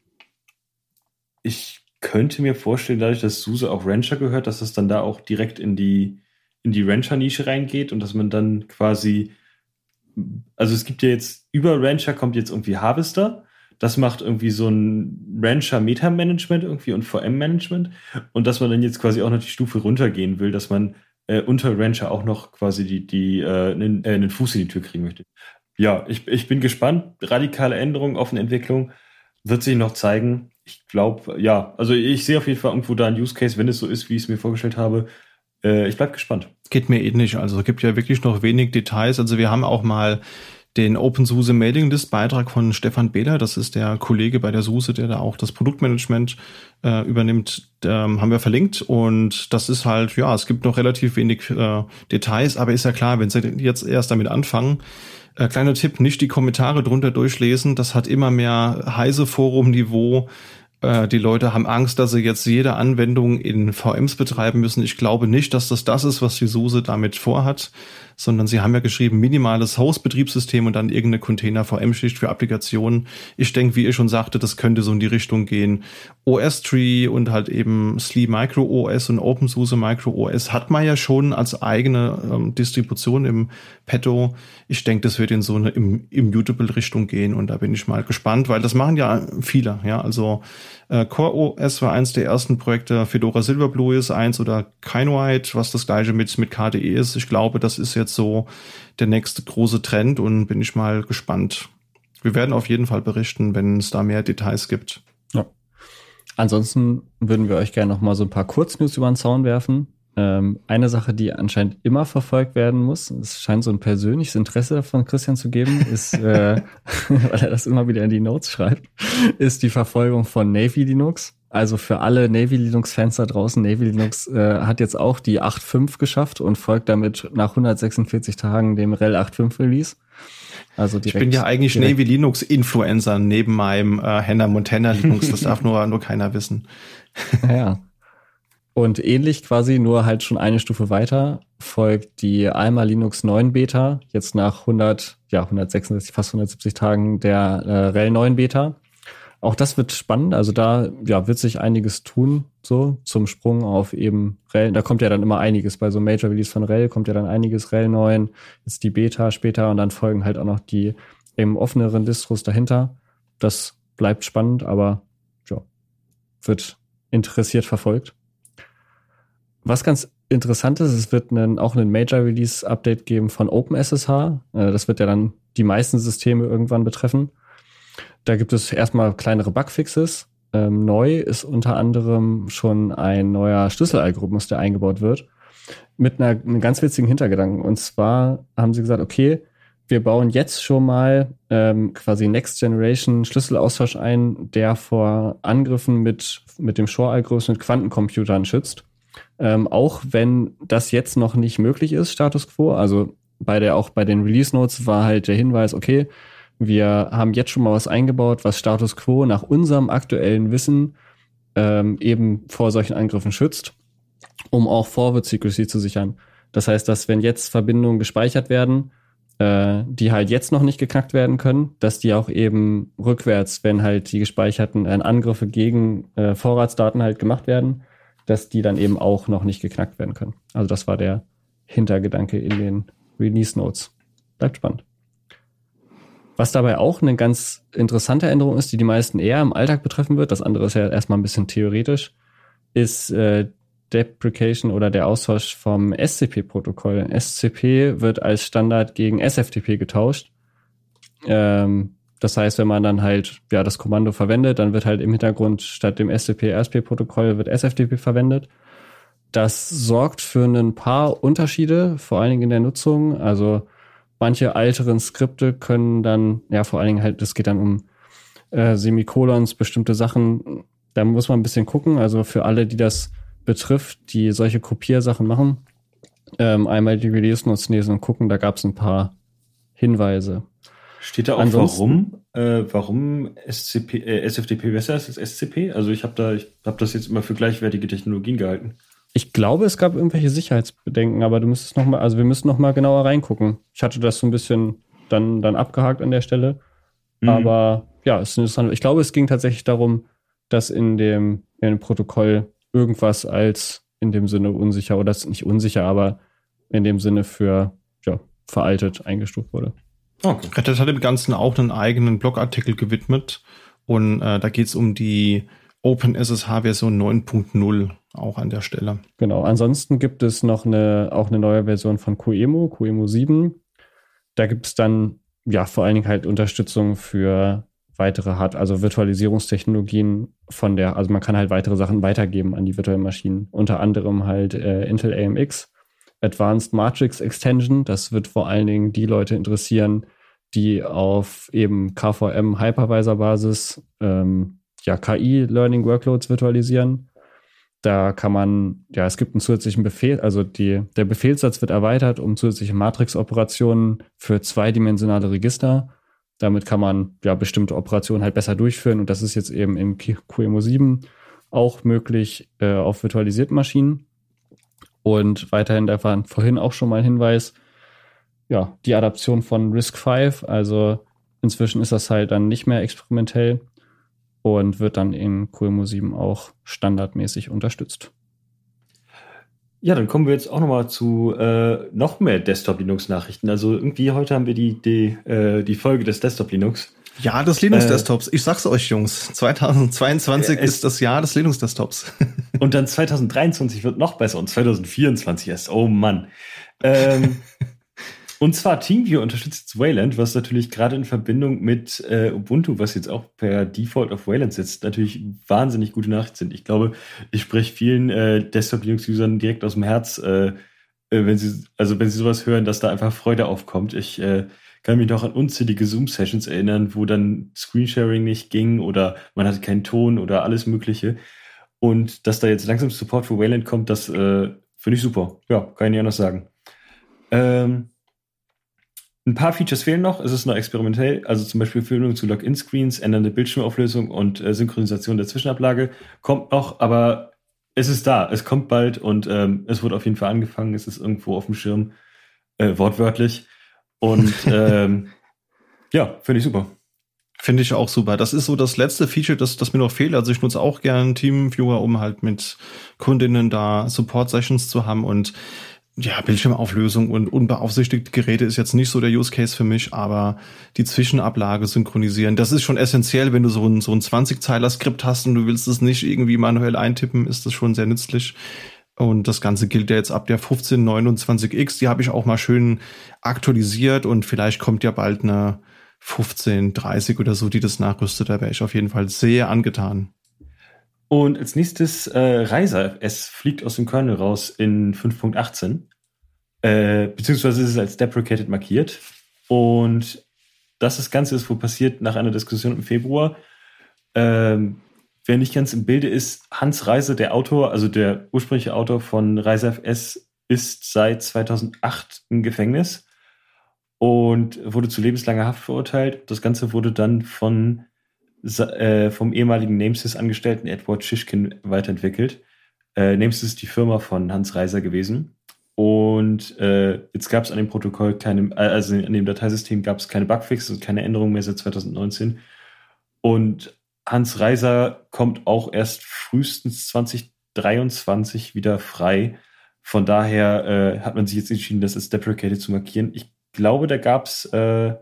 ich könnte mir vorstellen, dadurch, dass SUSE auch Rancher gehört, dass das dann da auch direkt in die, in die Rancher-Nische reingeht und dass man dann quasi, also es gibt ja jetzt, über Rancher kommt jetzt irgendwie Harvester das macht irgendwie so ein Rancher Meta-Management irgendwie und VM-Management und dass man dann jetzt quasi auch noch die Stufe runtergehen will, dass man äh, unter Rancher auch noch quasi die, die äh, einen, äh, einen Fuß in die Tür kriegen möchte. Ja, ich, ich bin gespannt. Radikale Änderungen, offene Entwicklung. wird sich noch zeigen. Ich glaube, ja, also ich sehe auf jeden Fall irgendwo da ein Use Case, wenn es so ist, wie ich es mir vorgestellt habe. Äh, ich bleib gespannt. Geht mir ähnlich. Also es gibt ja wirklich noch wenig Details. Also wir haben auch mal den OpenSUSE Mailing List Beitrag von Stefan Behler, das ist der Kollege bei der SUSE, der da auch das Produktmanagement äh, übernimmt, ähm, haben wir verlinkt. Und das ist halt, ja, es gibt noch relativ wenig äh, Details, aber ist ja klar, wenn Sie jetzt erst damit anfangen, äh, kleiner Tipp, nicht die Kommentare drunter durchlesen, das hat immer mehr heise Forum-Niveau, äh, die Leute haben Angst, dass sie jetzt jede Anwendung in VMs betreiben müssen. Ich glaube nicht, dass das das ist, was die SUSE damit vorhat, sondern sie haben ja geschrieben, minimales Host-Betriebssystem und dann irgendeine Container-VM-Schicht für Applikationen. Ich denke, wie ihr schon sagte, das könnte so in die Richtung gehen. OS-Tree und halt eben SLE Micro OS und OpenSUSE Micro OS hat man ja schon als eigene ähm, Distribution im Petto. Ich denke, das wird in so eine Immutable-Richtung gehen und da bin ich mal gespannt, weil das machen ja viele. Ja, also äh, Core OS war eins der ersten Projekte, Fedora Silverblue ist eins oder Kinoite, was das gleiche mit, mit KDE ist. Ich glaube, das ist jetzt so der nächste große Trend und bin ich mal gespannt. Wir werden auf jeden Fall berichten, wenn es da mehr Details gibt. Ja. Ansonsten würden wir euch gerne noch mal so ein paar Kurznews über den Zaun werfen. Ähm, eine Sache, die anscheinend immer verfolgt werden muss, es scheint so ein persönliches Interesse von Christian zu geben, ist, äh, weil er das immer wieder in die Notes schreibt, ist die Verfolgung von Navy Linux. Also für alle Navy Linux-Fans da draußen, Navy Linux äh, hat jetzt auch die 8.5 geschafft und folgt damit nach 146 Tagen dem RHEL 8.5 Release. Also direkt, ich bin ja eigentlich direkt. Navy Linux Influencer neben meinem äh, Hannah Montana Linux. Das darf nur, nur keiner wissen. Ja, und ähnlich quasi, nur halt schon eine Stufe weiter, folgt die Alma Linux 9 Beta, jetzt nach 100, ja, 166, fast 170 Tagen der äh, RHEL 9 Beta. Auch das wird spannend, also da ja, wird sich einiges tun, so zum Sprung auf eben RHEL. Da kommt ja dann immer einiges, bei so Major Release von RHEL kommt ja dann einiges RHEL 9, jetzt die Beta später und dann folgen halt auch noch die eben offeneren Distros dahinter. Das bleibt spannend, aber ja, wird interessiert verfolgt. Was ganz interessant ist, es wird einen, auch einen Major Release Update geben von OpenSSH. Äh, das wird ja dann die meisten Systeme irgendwann betreffen. Da gibt es erstmal kleinere Bugfixes. Ähm, neu ist unter anderem schon ein neuer Schlüsselalgorithmus, der eingebaut wird, mit einer, einem ganz witzigen Hintergedanken. Und zwar haben sie gesagt, okay, wir bauen jetzt schon mal ähm, quasi Next Generation Schlüsselaustausch ein, der vor Angriffen mit, mit dem Shore-Algorithmus mit Quantencomputern schützt. Ähm, auch wenn das jetzt noch nicht möglich ist, Status Quo. Also bei der, auch bei den Release Notes war halt der Hinweis, okay, wir haben jetzt schon mal was eingebaut, was Status Quo nach unserem aktuellen Wissen ähm, eben vor solchen Angriffen schützt, um auch Forward Secrecy zu sichern. Das heißt, dass wenn jetzt Verbindungen gespeichert werden, äh, die halt jetzt noch nicht geknackt werden können, dass die auch eben rückwärts, wenn halt die gespeicherten äh, Angriffe gegen äh, Vorratsdaten halt gemacht werden, dass die dann eben auch noch nicht geknackt werden können. Also das war der Hintergedanke in den Release Notes. Bleibt spannend. Was dabei auch eine ganz interessante Änderung ist, die die meisten eher im Alltag betreffen wird, das andere ist ja erstmal ein bisschen theoretisch, ist äh, Deprecation oder der Austausch vom SCP-Protokoll. SCP wird als Standard gegen SFTP getauscht. Ähm, das heißt, wenn man dann halt ja das Kommando verwendet, dann wird halt im Hintergrund statt dem STP-RSP-Protokoll wird SFTP verwendet. Das sorgt für ein paar Unterschiede, vor allen Dingen in der Nutzung. Also manche älteren Skripte können dann, ja, vor allen Dingen halt, es geht dann um äh, Semikolons, bestimmte Sachen. Da muss man ein bisschen gucken. Also für alle, die das betrifft, die solche Kopiersachen machen, ähm, einmal die Release Notes lesen und gucken. Da gab es ein paar Hinweise. Steht da auch, warum, äh, warum SCP, äh, SFTP besser ist als SCP? Also ich habe da, ich habe das jetzt immer für gleichwertige Technologien gehalten. Ich glaube, es gab irgendwelche Sicherheitsbedenken, aber du müsstest noch mal, also wir müssen noch mal genauer reingucken. Ich hatte das so ein bisschen dann, dann abgehakt an der Stelle. Mhm. Aber ja, es ist interessant. Ich glaube, es ging tatsächlich darum, dass in dem, in dem Protokoll irgendwas als in dem Sinne unsicher oder nicht unsicher, aber in dem Sinne für ja, veraltet eingestuft wurde. Okay. Reddit hat dem Ganzen auch einen eigenen Blogartikel gewidmet und äh, da geht es um die OpenSSH-Version 9.0 auch an der Stelle. Genau, ansonsten gibt es noch eine, auch eine neue Version von QEMU, QEMU 7. Da gibt es dann ja vor allen Dingen halt Unterstützung für weitere hat, also Virtualisierungstechnologien von der, also man kann halt weitere Sachen weitergeben an die virtuellen Maschinen. Unter anderem halt äh, Intel AMX, Advanced Matrix Extension. Das wird vor allen Dingen die Leute interessieren, die auf eben KVM Hypervisor Basis ähm, ja KI Learning Workloads virtualisieren. Da kann man, ja, es gibt einen zusätzlichen Befehl, also die, der Befehlssatz wird erweitert um zusätzliche Matrix-Operationen für zweidimensionale Register. Damit kann man ja bestimmte Operationen halt besser durchführen und das ist jetzt eben im QEMU 7 auch möglich äh, auf virtualisierten Maschinen. Und weiterhin, da war vorhin auch schon mal ein Hinweis, ja, die Adaption von RISC V, also inzwischen ist das halt dann nicht mehr experimentell und wird dann in QEMU 7 auch standardmäßig unterstützt. Ja, dann kommen wir jetzt auch nochmal zu äh, noch mehr Desktop-Linux-Nachrichten. Also irgendwie heute haben wir die, die, äh, die Folge des Desktop-Linux. Ja, des Linux-Desktops. Äh, ich sag's euch, Jungs. 2022 äh, ist das Jahr des Linux-Desktops. und dann 2023 wird noch besser und 2024 erst. Oh Mann. Ähm, Und zwar TeamViewer unterstützt Wayland, was natürlich gerade in Verbindung mit äh, Ubuntu, was jetzt auch per Default auf Wayland sitzt, natürlich wahnsinnig gute Nachrichten sind. Ich glaube, ich spreche vielen äh, Desktop-Linux-Usern direkt aus dem Herz, äh, äh, wenn sie, also wenn sie sowas hören, dass da einfach Freude aufkommt. Ich kann mich noch an unzählige Zoom-Sessions erinnern, wo dann Screensharing nicht ging oder man hatte keinen Ton oder alles Mögliche. Und dass da jetzt langsam Support für Wayland kommt, das äh, finde ich super. Ja, kann ich nicht anders sagen. Ähm, ein paar Features fehlen noch. Es ist noch experimentell, also zum Beispiel Führung zu Login-Screens, ändernde Bildschirmauflösung und äh, Synchronisation der Zwischenablage kommt noch, aber es ist da. Es kommt bald und ähm, es wurde auf jeden Fall angefangen. Es ist irgendwo auf dem Schirm, äh, wortwörtlich. Und ähm, ja, finde ich super. Finde ich auch super. Das ist so das letzte Feature, das, das mir noch fehlt. Also ich nutze auch gerne Teamviewer, um halt mit Kundinnen da Support-Sessions zu haben und ja, Bildschirmauflösung und unbeaufsichtigte Geräte ist jetzt nicht so der Use Case für mich, aber die Zwischenablage synchronisieren, das ist schon essentiell, wenn du so ein, so ein 20-Zeiler-Skript hast und du willst es nicht irgendwie manuell eintippen, ist das schon sehr nützlich. Und das Ganze gilt ja jetzt ab der 1529X, die habe ich auch mal schön aktualisiert und vielleicht kommt ja bald eine 1530 oder so, die das nachrüstet. Da wäre ich auf jeden Fall sehr angetan. Und als nächstes äh, Reiser. Es fliegt aus dem Kernel raus in 5.18. Äh, beziehungsweise ist es als deprecated markiert. Und das das Ganze ist wohl passiert nach einer Diskussion im Februar. Ähm, wer nicht ganz im Bilde ist, Hans Reiser, der Autor, also der ursprüngliche Autor von Reiser FS, ist seit 2008 im Gefängnis und wurde zu lebenslanger Haft verurteilt. Das Ganze wurde dann von äh, vom ehemaligen Namesys-Angestellten Edward Schischkin weiterentwickelt. Äh, Namesys ist die Firma von Hans Reiser gewesen. Und äh, jetzt gab es an dem Protokoll keine, also an dem Dateisystem gab es keine Bugfixes und keine Änderungen mehr seit 2019. Und Hans Reiser kommt auch erst frühestens 2023 wieder frei. Von daher äh, hat man sich jetzt entschieden, das als deprecated zu markieren. Ich glaube, da gab es äh,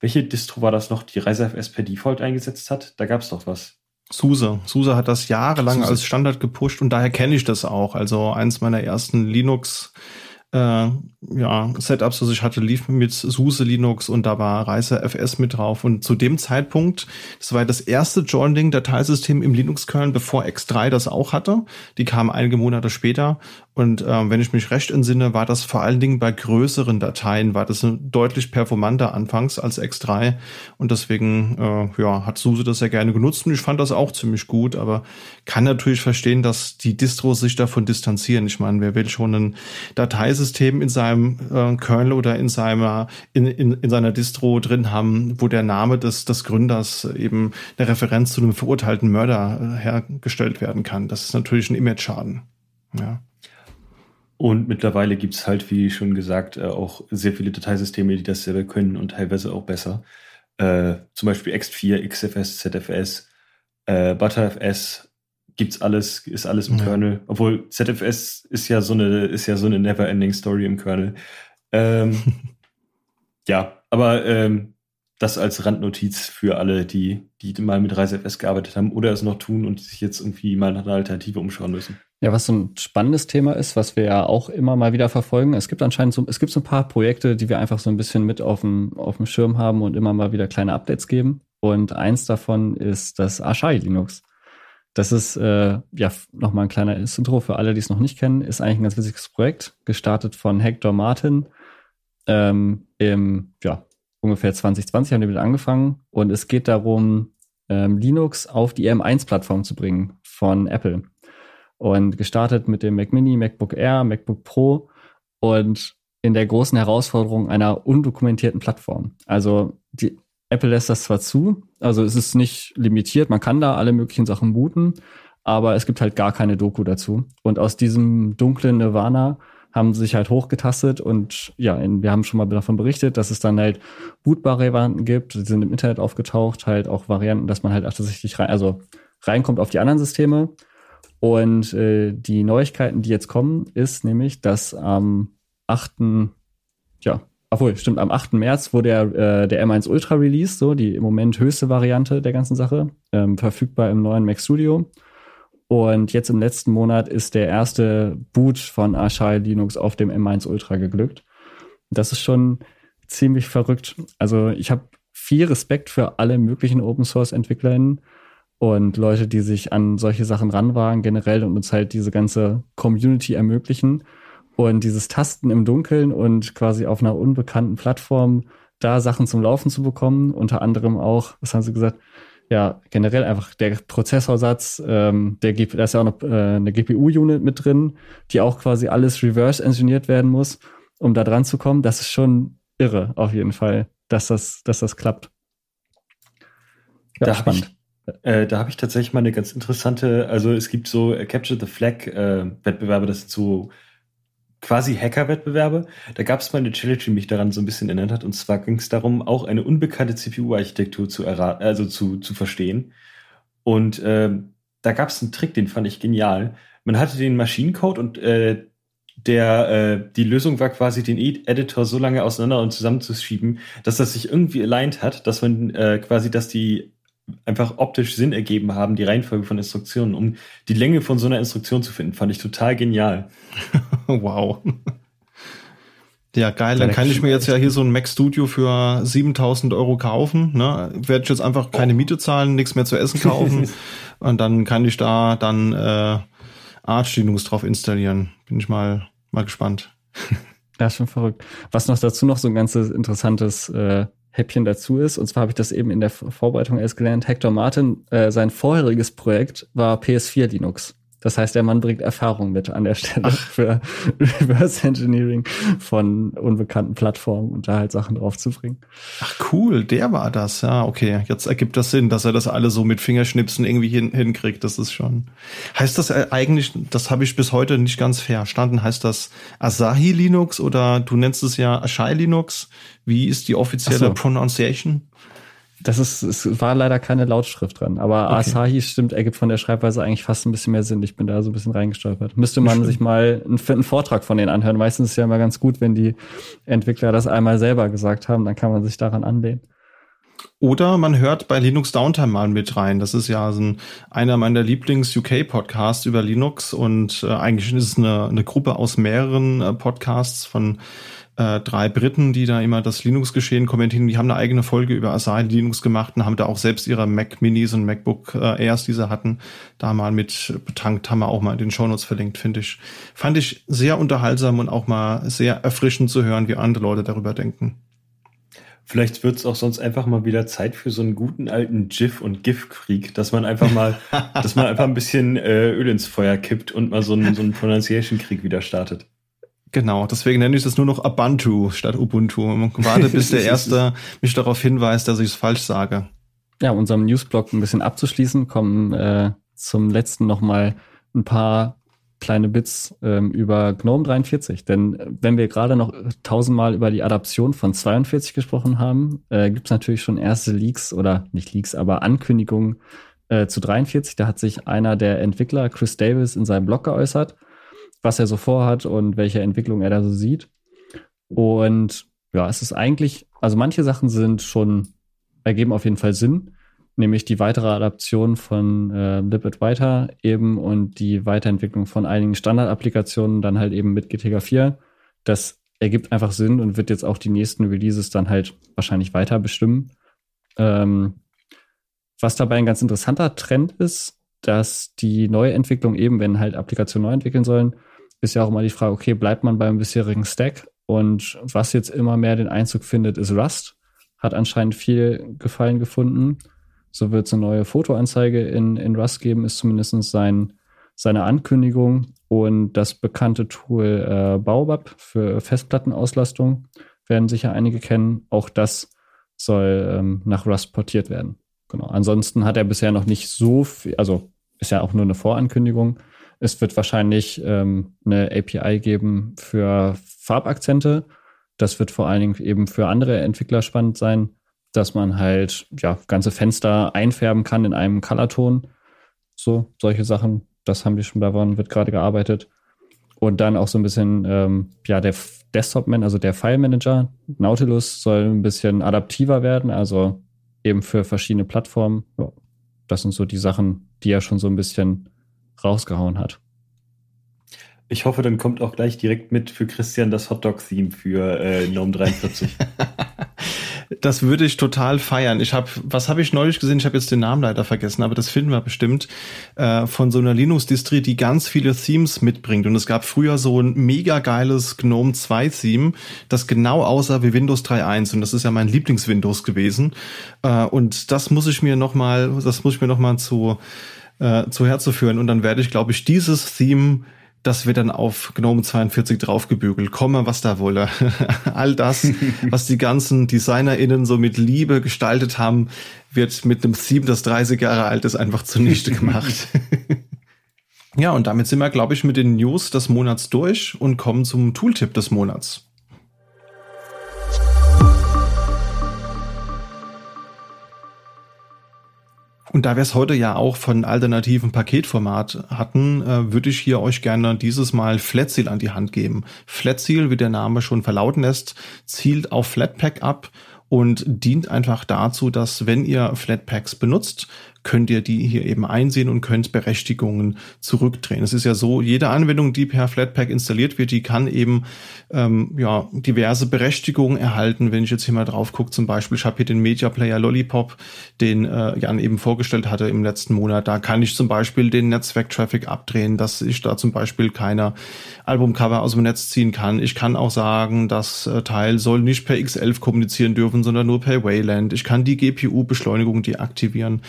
welche Distro war das noch, die ReiseFS per Default eingesetzt hat? Da gab es doch was. SUSE. SUSE hat das jahrelang SUSE. als Standard gepusht und daher kenne ich das auch. Also eins meiner ersten Linux äh, ja, Setups, also ich hatte, lief mit SUSE Linux und da war Reiser FS mit drauf. Und zu dem Zeitpunkt, das war das erste Joining-Dateisystem im Linux-Kernel, bevor X3 das auch hatte. Die kam einige Monate später und äh, wenn ich mich recht entsinne, war das vor allen Dingen bei größeren Dateien, war das deutlich performanter anfangs als X3. Und deswegen äh, ja, hat SUSE das sehr gerne genutzt und ich fand das auch ziemlich gut, aber kann natürlich verstehen, dass die Distros sich davon distanzieren. Ich meine, wer will schon ein Dateisystem in seinem äh, Kernel oder in seiner, in, in, in seiner Distro drin haben, wo der Name des, des Gründers eben eine Referenz zu einem verurteilten Mörder äh, hergestellt werden kann? Das ist natürlich ein Image-Schaden. Ja. Und mittlerweile gibt es halt, wie schon gesagt, äh, auch sehr viele Dateisysteme, die das selber können und teilweise auch besser. Äh, zum Beispiel X4, XFS, ZFS, äh, ButterFS gibt's alles, ist alles im ja. Kernel. Obwohl ZFS ist ja so eine, ist ja so eine never-ending Story im Kernel. Ähm, ja, aber ähm, das als Randnotiz für alle, die, die mal mit ReiseFS gearbeitet haben oder es noch tun und sich jetzt irgendwie mal nach einer Alternative umschauen müssen. Ja, was so ein spannendes Thema ist, was wir ja auch immer mal wieder verfolgen. Es gibt anscheinend so, es gibt so ein paar Projekte, die wir einfach so ein bisschen mit auf dem, auf dem Schirm haben und immer mal wieder kleine Updates geben. und eins davon ist das Ashai Linux. Das ist äh, ja nochmal ein kleiner Intro für alle, die es noch nicht kennen. Ist eigentlich ein ganz witziges Projekt, gestartet von Hector Martin. Ähm, Im ja, ungefähr 2020 haben die mit angefangen und es geht darum, ähm, Linux auf die M1-Plattform zu bringen von Apple. Und gestartet mit dem Mac Mini, MacBook Air, MacBook Pro und in der großen Herausforderung einer undokumentierten Plattform. Also die Apple lässt das zwar zu, also es ist nicht limitiert, man kann da alle möglichen Sachen booten, aber es gibt halt gar keine Doku dazu. Und aus diesem dunklen Nirvana haben sie sich halt hochgetastet und ja, wir haben schon mal davon berichtet, dass es dann halt bootbare Varianten gibt, die sind im Internet aufgetaucht, halt auch Varianten, dass man halt tatsächlich rein, also reinkommt auf die anderen Systeme. Und äh, die Neuigkeiten, die jetzt kommen, ist nämlich, dass am 8. ja, obwohl, stimmt, am 8. März wurde der, äh, der M1 Ultra released, so die im Moment höchste Variante der ganzen Sache, ähm, verfügbar im neuen Mac Studio. Und jetzt im letzten Monat ist der erste Boot von Archai Linux auf dem M1 Ultra geglückt. Das ist schon ziemlich verrückt. Also ich habe viel Respekt für alle möglichen Open Source EntwicklerInnen und Leute, die sich an solche Sachen ranwagen generell und uns halt diese ganze Community ermöglichen. Und dieses Tasten im Dunkeln und quasi auf einer unbekannten Plattform da Sachen zum Laufen zu bekommen, unter anderem auch, was haben sie gesagt, ja, generell einfach der Prozessorsatz, ähm, der, da ist ja auch noch äh, eine GPU-Unit mit drin, die auch quasi alles reverse engineert werden muss, um da dran zu kommen. Das ist schon irre, auf jeden Fall, dass das, dass das klappt. Ja, da spannend. Äh, da habe ich tatsächlich mal eine ganz interessante, also es gibt so Capture the Flag äh, Wettbewerbe, das sind so quasi Hacker-Wettbewerbe. Da gab es mal eine Challenge, die mich daran so ein bisschen erinnert hat. Und zwar ging es darum, auch eine unbekannte CPU-Architektur zu erraten, also zu, zu verstehen. Und äh, da gab es einen Trick, den fand ich genial. Man hatte den Maschinencode und äh, der äh, die Lösung war quasi den Editor so lange auseinander und zusammenzuschieben, dass das sich irgendwie aligned hat, dass man äh, quasi, dass die einfach optisch Sinn ergeben haben, die Reihenfolge von Instruktionen, um die Länge von so einer Instruktion zu finden, fand ich total genial. wow. Ja, geil. Dann kann ich mir jetzt ja hier so ein Mac Studio für 7000 Euro kaufen. Ne? Werde ich jetzt einfach keine oh. Miete zahlen, nichts mehr zu essen kaufen. und dann kann ich da dann äh, Arch Linux drauf installieren. Bin ich mal, mal gespannt. Ja, schon verrückt. Was noch dazu noch so ein ganzes interessantes äh, Häppchen dazu ist. Und zwar habe ich das eben in der Vorbereitung erst gelernt. Hector Martin, äh, sein vorheriges Projekt war PS4 Linux. Das heißt, der Mann bringt Erfahrung mit an der Stelle Ach. für Reverse Engineering von unbekannten Plattformen und da halt Sachen draufzubringen. Ach cool, der war das. Ja, okay. Jetzt ergibt das Sinn, dass er das alle so mit Fingerschnipsen irgendwie hin, hinkriegt. Das ist schon. Heißt das äh, eigentlich, das habe ich bis heute nicht ganz verstanden, heißt das Asahi Linux oder du nennst es ja Ashai Linux? Wie ist die offizielle so. Pronunciation? Das ist, es war leider keine Lautschrift dran, aber okay. Asahi stimmt, ergibt von der Schreibweise eigentlich fast ein bisschen mehr Sinn. Ich bin da so ein bisschen reingestolpert. Müsste man sich mal einen, einen, Vortrag von denen anhören. Meistens ist es ja immer ganz gut, wenn die Entwickler das einmal selber gesagt haben, dann kann man sich daran anlehnen. Oder man hört bei Linux Downtime mal mit rein. Das ist ja so ein, einer meiner Lieblings-UK-Podcasts über Linux und äh, eigentlich ist es eine, eine Gruppe aus mehreren äh, Podcasts von äh, drei Briten, die da immer das Linux-Geschehen kommentieren. Die haben eine eigene Folge über Asahi Linux gemacht und haben da auch selbst ihre Mac Minis und MacBook äh, Airs, die sie hatten, da mal mit betankt, haben wir auch mal in den Shownotes verlinkt, finde ich. Fand ich sehr unterhaltsam und auch mal sehr erfrischend zu hören, wie andere Leute darüber denken. Vielleicht wird es auch sonst einfach mal wieder Zeit für so einen guten alten GIF- und GIF-Krieg, dass man einfach mal, dass man einfach ein bisschen äh, Öl ins Feuer kippt und mal so einen, so einen Pronunciation-Krieg wieder startet. Genau, deswegen nenne ich das nur noch Ubuntu statt Ubuntu. Warte, bis der Erste mich darauf hinweist, dass ich es falsch sage. Ja, um unserem Newsblog ein bisschen abzuschließen, kommen äh, zum letzten nochmal ein paar kleine Bits ähm, über GNOME 43. Denn äh, wenn wir gerade noch tausendmal über die Adaption von 42 gesprochen haben, äh, gibt es natürlich schon erste Leaks oder nicht Leaks, aber Ankündigungen äh, zu 43. Da hat sich einer der Entwickler, Chris Davis, in seinem Blog geäußert was er so vorhat und welche Entwicklung er da so sieht. Und ja, es ist eigentlich, also manche Sachen sind schon, ergeben auf jeden Fall Sinn, nämlich die weitere Adaption von äh, Libit weiter eben und die Weiterentwicklung von einigen Standardapplikationen dann halt eben mit GTK 4. Das ergibt einfach Sinn und wird jetzt auch die nächsten Releases dann halt wahrscheinlich weiter bestimmen. Ähm, was dabei ein ganz interessanter Trend ist, dass die Neuentwicklung eben, wenn halt Applikationen neu entwickeln sollen, ist ja auch immer die Frage, okay, bleibt man beim bisherigen Stack? Und was jetzt immer mehr den Einzug findet, ist Rust. Hat anscheinend viel Gefallen gefunden. So wird es eine neue Fotoanzeige in, in Rust geben, ist zumindest sein, seine Ankündigung. Und das bekannte Tool äh, Baobab für Festplattenauslastung werden sicher einige kennen. Auch das soll ähm, nach Rust portiert werden. Genau. Ansonsten hat er bisher noch nicht so viel, also ist ja auch nur eine Vorankündigung. Es wird wahrscheinlich ähm, eine API geben für Farbakzente. Das wird vor allen Dingen eben für andere Entwickler spannend sein, dass man halt ja ganze Fenster einfärben kann in einem Colorton. So, solche Sachen. Das haben wir schon, daran wird gerade gearbeitet. Und dann auch so ein bisschen, ähm, ja, der Desktop-Man, also der File-Manager, Nautilus soll ein bisschen adaptiver werden, also eben für verschiedene Plattformen. Ja, das sind so die Sachen, die er schon so ein bisschen rausgehauen hat. Ich hoffe, dann kommt auch gleich direkt mit für Christian das Hotdog-Theme für äh, Gnome 43. das würde ich total feiern. Ich habe, was habe ich neulich gesehen? Ich habe jetzt den Namen leider vergessen, aber das finden wir bestimmt äh, von so einer Linux-Distri, die ganz viele Themes mitbringt. Und es gab früher so ein mega geiles GNOME 2 Theme, das genau aussah wie Windows 3.1 und das ist ja mein Lieblings-Windows gewesen. Äh, und das muss ich mir noch mal, das muss ich mir noch mal zu äh, zu herzuführen. Und dann werde ich, glaube ich, dieses Theme das wird dann auf GNOME 42 draufgebügelt. Komme, was da wolle. All das, was die ganzen DesignerInnen so mit Liebe gestaltet haben, wird mit einem Theme, das 30 Jahre alt ist, einfach zunichte gemacht. ja, und damit sind wir, glaube ich, mit den News des Monats durch und kommen zum Tooltip des Monats. Und da wir es heute ja auch von alternativen Paketformat hatten, äh, würde ich hier euch gerne dieses Mal Flatseal an die Hand geben. Flatseal, wie der Name schon verlauten lässt, zielt auf Flatpak ab und dient einfach dazu, dass wenn ihr Flatpaks benutzt, könnt ihr die hier eben einsehen und könnt Berechtigungen zurückdrehen. Es ist ja so, jede Anwendung, die per Flatpak installiert wird, die kann eben ähm, ja diverse Berechtigungen erhalten. Wenn ich jetzt hier mal drauf gucke, zum Beispiel, ich habe hier den Media Player Lollipop, den äh, Jan eben vorgestellt hatte im letzten Monat. Da kann ich zum Beispiel den Netzwerk-Traffic abdrehen, dass ich da zum Beispiel keine Albumcover aus dem Netz ziehen kann. Ich kann auch sagen, das äh, Teil soll nicht per X11 kommunizieren dürfen, sondern nur per Wayland. Ich kann die GPU-Beschleunigung deaktivieren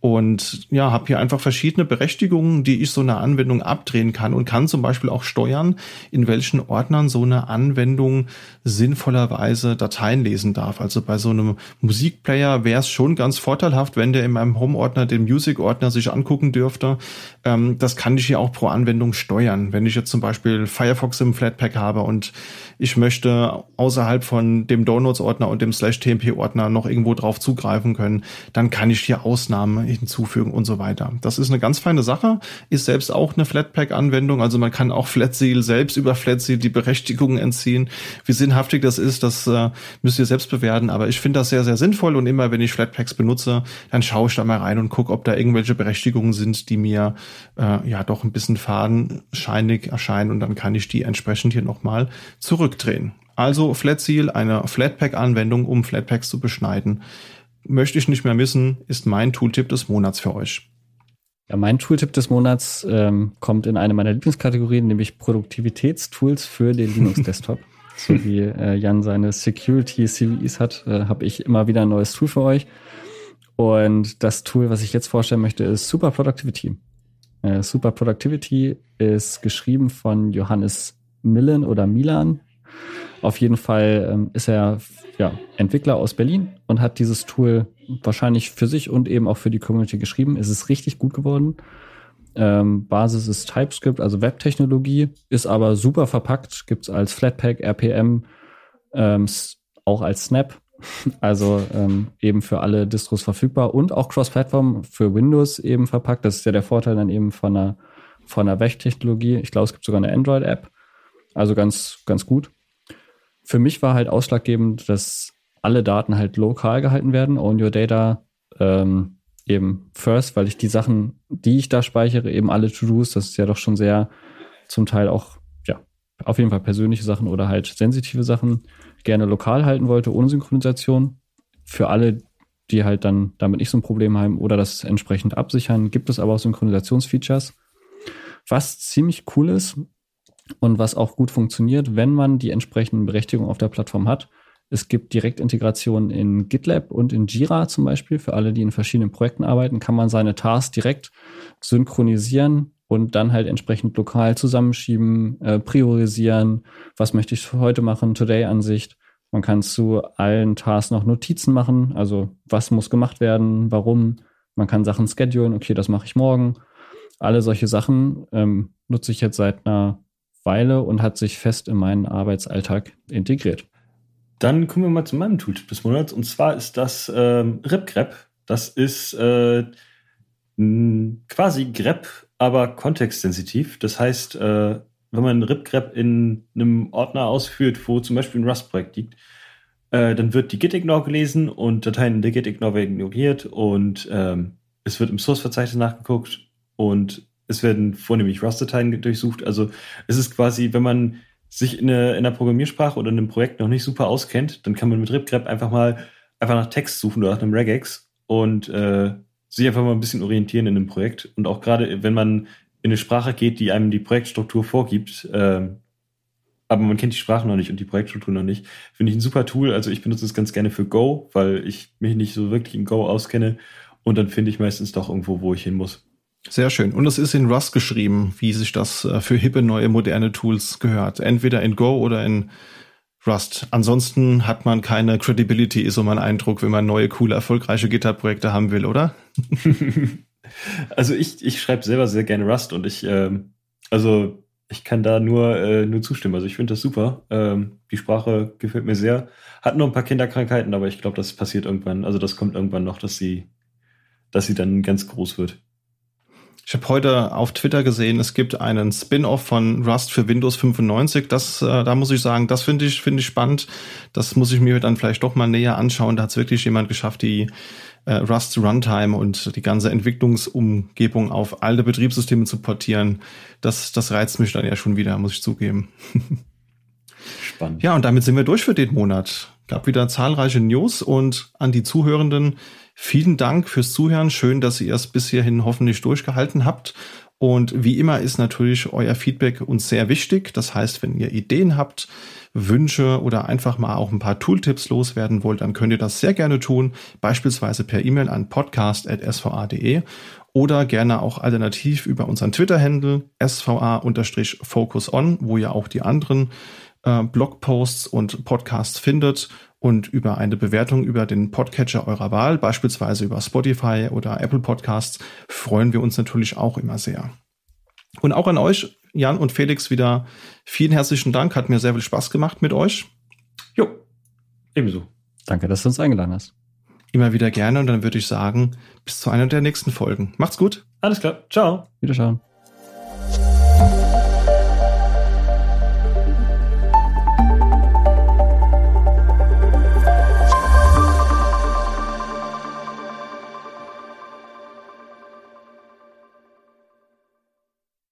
und ja, habe hier einfach verschiedene Berechtigungen, die ich so eine Anwendung abdrehen kann und kann zum Beispiel auch steuern, in welchen Ordnern so eine Anwendung sinnvollerweise Dateien lesen darf. Also bei so einem Musikplayer wäre es schon ganz vorteilhaft, wenn der in meinem Home-Ordner den Music-Ordner sich angucken dürfte. Ähm, das kann ich hier auch pro Anwendung steuern. Wenn ich jetzt zum Beispiel Firefox im Flatpak habe und ich möchte außerhalb von dem Downloads-Ordner und dem Slash-TMP-Ordner noch irgendwo drauf zugreifen können, dann kann ich hier Ausnahmen hinzufügen und so weiter. Das ist eine ganz feine Sache, ist selbst auch eine Flatpak-Anwendung, also man kann auch Flatseal selbst über Flatseal die Berechtigungen entziehen. Wie sinnhaftig das ist, das äh, müsst ihr selbst bewerten, aber ich finde das sehr, sehr sinnvoll und immer wenn ich Flatpaks benutze, dann schaue ich da mal rein und gucke, ob da irgendwelche Berechtigungen sind, die mir äh, ja doch ein bisschen fadenscheinig erscheinen und dann kann ich die entsprechend hier nochmal zurückdrehen. Also Flatseal, eine Flatpak-Anwendung, um Flatpaks zu beschneiden möchte ich nicht mehr missen, ist mein Tooltip des Monats für euch. Ja, mein Tooltip des Monats ähm, kommt in eine meiner Lieblingskategorien, nämlich Produktivitätstools für den Linux-Desktop. so wie äh, Jan seine Security-CVEs hat, äh, habe ich immer wieder ein neues Tool für euch. Und das Tool, was ich jetzt vorstellen möchte, ist Super Productivity. Äh, Super Productivity ist geschrieben von Johannes Millen oder Milan. Auf jeden Fall ähm, ist er ja, Entwickler aus Berlin und hat dieses Tool wahrscheinlich für sich und eben auch für die Community geschrieben. Es ist richtig gut geworden. Ähm, Basis ist TypeScript, also Webtechnologie, ist aber super verpackt, gibt es als Flatpak, RPM, ähm, auch als Snap, also ähm, eben für alle Distros verfügbar und auch Cross-Plattform für Windows eben verpackt. Das ist ja der Vorteil dann eben von einer, von einer Webtechnologie. Ich glaube, es gibt sogar eine Android-App. Also ganz, ganz gut für mich war halt ausschlaggebend, dass alle Daten halt lokal gehalten werden, own your data ähm, eben first, weil ich die Sachen, die ich da speichere, eben alle To-Dos, das ist ja doch schon sehr zum Teil auch, ja, auf jeden Fall persönliche Sachen oder halt sensitive Sachen gerne lokal halten wollte, ohne Synchronisation. Für alle, die halt dann damit nicht so ein Problem haben oder das entsprechend absichern. Gibt es aber auch Synchronisationsfeatures. Was ziemlich cool ist und was auch gut funktioniert, wenn man die entsprechenden Berechtigungen auf der Plattform hat. Es gibt Direktintegrationen in GitLab und in Jira zum Beispiel. Für alle, die in verschiedenen Projekten arbeiten, kann man seine Tasks direkt synchronisieren und dann halt entsprechend lokal zusammenschieben, äh, priorisieren. Was möchte ich heute machen? Today-Ansicht. Man kann zu allen Tasks noch Notizen machen, also was muss gemacht werden, warum. Man kann Sachen schedulen, okay, das mache ich morgen. Alle solche Sachen ähm, nutze ich jetzt seit einer Weile und hat sich fest in meinen Arbeitsalltag integriert. Dann kommen wir mal zu meinem Tooltip des Monats und zwar ist das ähm, RipGrep. Das ist äh, quasi grep, aber kontextsensitiv. Das heißt, äh, wenn man RipGrep in einem Ordner ausführt, wo zum Beispiel ein Rust-Projekt liegt, äh, dann wird die Git-Ignore gelesen und Dateien in der Git-Ignore werden ignoriert und ähm, es wird im Source-Verzeichnis nachgeguckt und es werden vornehmlich Rust-Dateien durchsucht. Also es ist quasi, wenn man sich in, eine, in einer Programmiersprache oder in einem Projekt noch nicht super auskennt, dann kann man mit RipGrep einfach mal einfach nach Text suchen oder nach einem Regex und äh, sich einfach mal ein bisschen orientieren in einem Projekt. Und auch gerade, wenn man in eine Sprache geht, die einem die Projektstruktur vorgibt, ähm, aber man kennt die Sprache noch nicht und die Projektstruktur noch nicht, finde ich ein super Tool. Also ich benutze es ganz gerne für Go, weil ich mich nicht so wirklich in Go auskenne. Und dann finde ich meistens doch irgendwo, wo ich hin muss. Sehr schön. Und es ist in Rust geschrieben, wie sich das äh, für hippe, neue, moderne Tools gehört. Entweder in Go oder in Rust. Ansonsten hat man keine Credibility, ist so mein Eindruck, wenn man neue, coole, erfolgreiche GitHub-Projekte haben will, oder? also ich, ich schreibe selber sehr gerne Rust und ich, ähm, also ich kann da nur, äh, nur zustimmen. Also ich finde das super. Ähm, die Sprache gefällt mir sehr. Hat nur ein paar Kinderkrankheiten, aber ich glaube, das passiert irgendwann. Also das kommt irgendwann noch, dass sie, dass sie dann ganz groß wird. Ich habe heute auf Twitter gesehen, es gibt einen Spin-off von Rust für Windows 95. Das, äh, da muss ich sagen, das finde ich, finde ich spannend. Das muss ich mir dann vielleicht doch mal näher anschauen. Da hat es wirklich jemand geschafft, die äh, Rust Runtime und die ganze Entwicklungsumgebung auf alte Betriebssysteme zu portieren. Das, das reizt mich dann ja schon wieder, muss ich zugeben. Spannend. Ja, und damit sind wir durch für den Monat. Gab wieder zahlreiche News und an die Zuhörenden Vielen Dank fürs Zuhören. Schön, dass ihr es bis hierhin hoffentlich durchgehalten habt. Und wie immer ist natürlich euer Feedback uns sehr wichtig. Das heißt, wenn ihr Ideen habt, Wünsche oder einfach mal auch ein paar Tooltips loswerden wollt, dann könnt ihr das sehr gerne tun, beispielsweise per E-Mail an podcast.sva.de oder gerne auch alternativ über unseren Twitter-Handle sva-focus on, wo ihr auch die anderen äh, Blogposts und Podcasts findet und über eine Bewertung über den Podcatcher eurer Wahl, beispielsweise über Spotify oder Apple Podcasts, freuen wir uns natürlich auch immer sehr. Und auch an euch, Jan und Felix, wieder vielen herzlichen Dank. Hat mir sehr viel Spaß gemacht mit euch. Jo, ebenso. Danke, dass du uns eingeladen hast. Immer wieder gerne und dann würde ich sagen, bis zu einer der nächsten Folgen. Macht's gut. Alles klar. Ciao. Wiederschauen.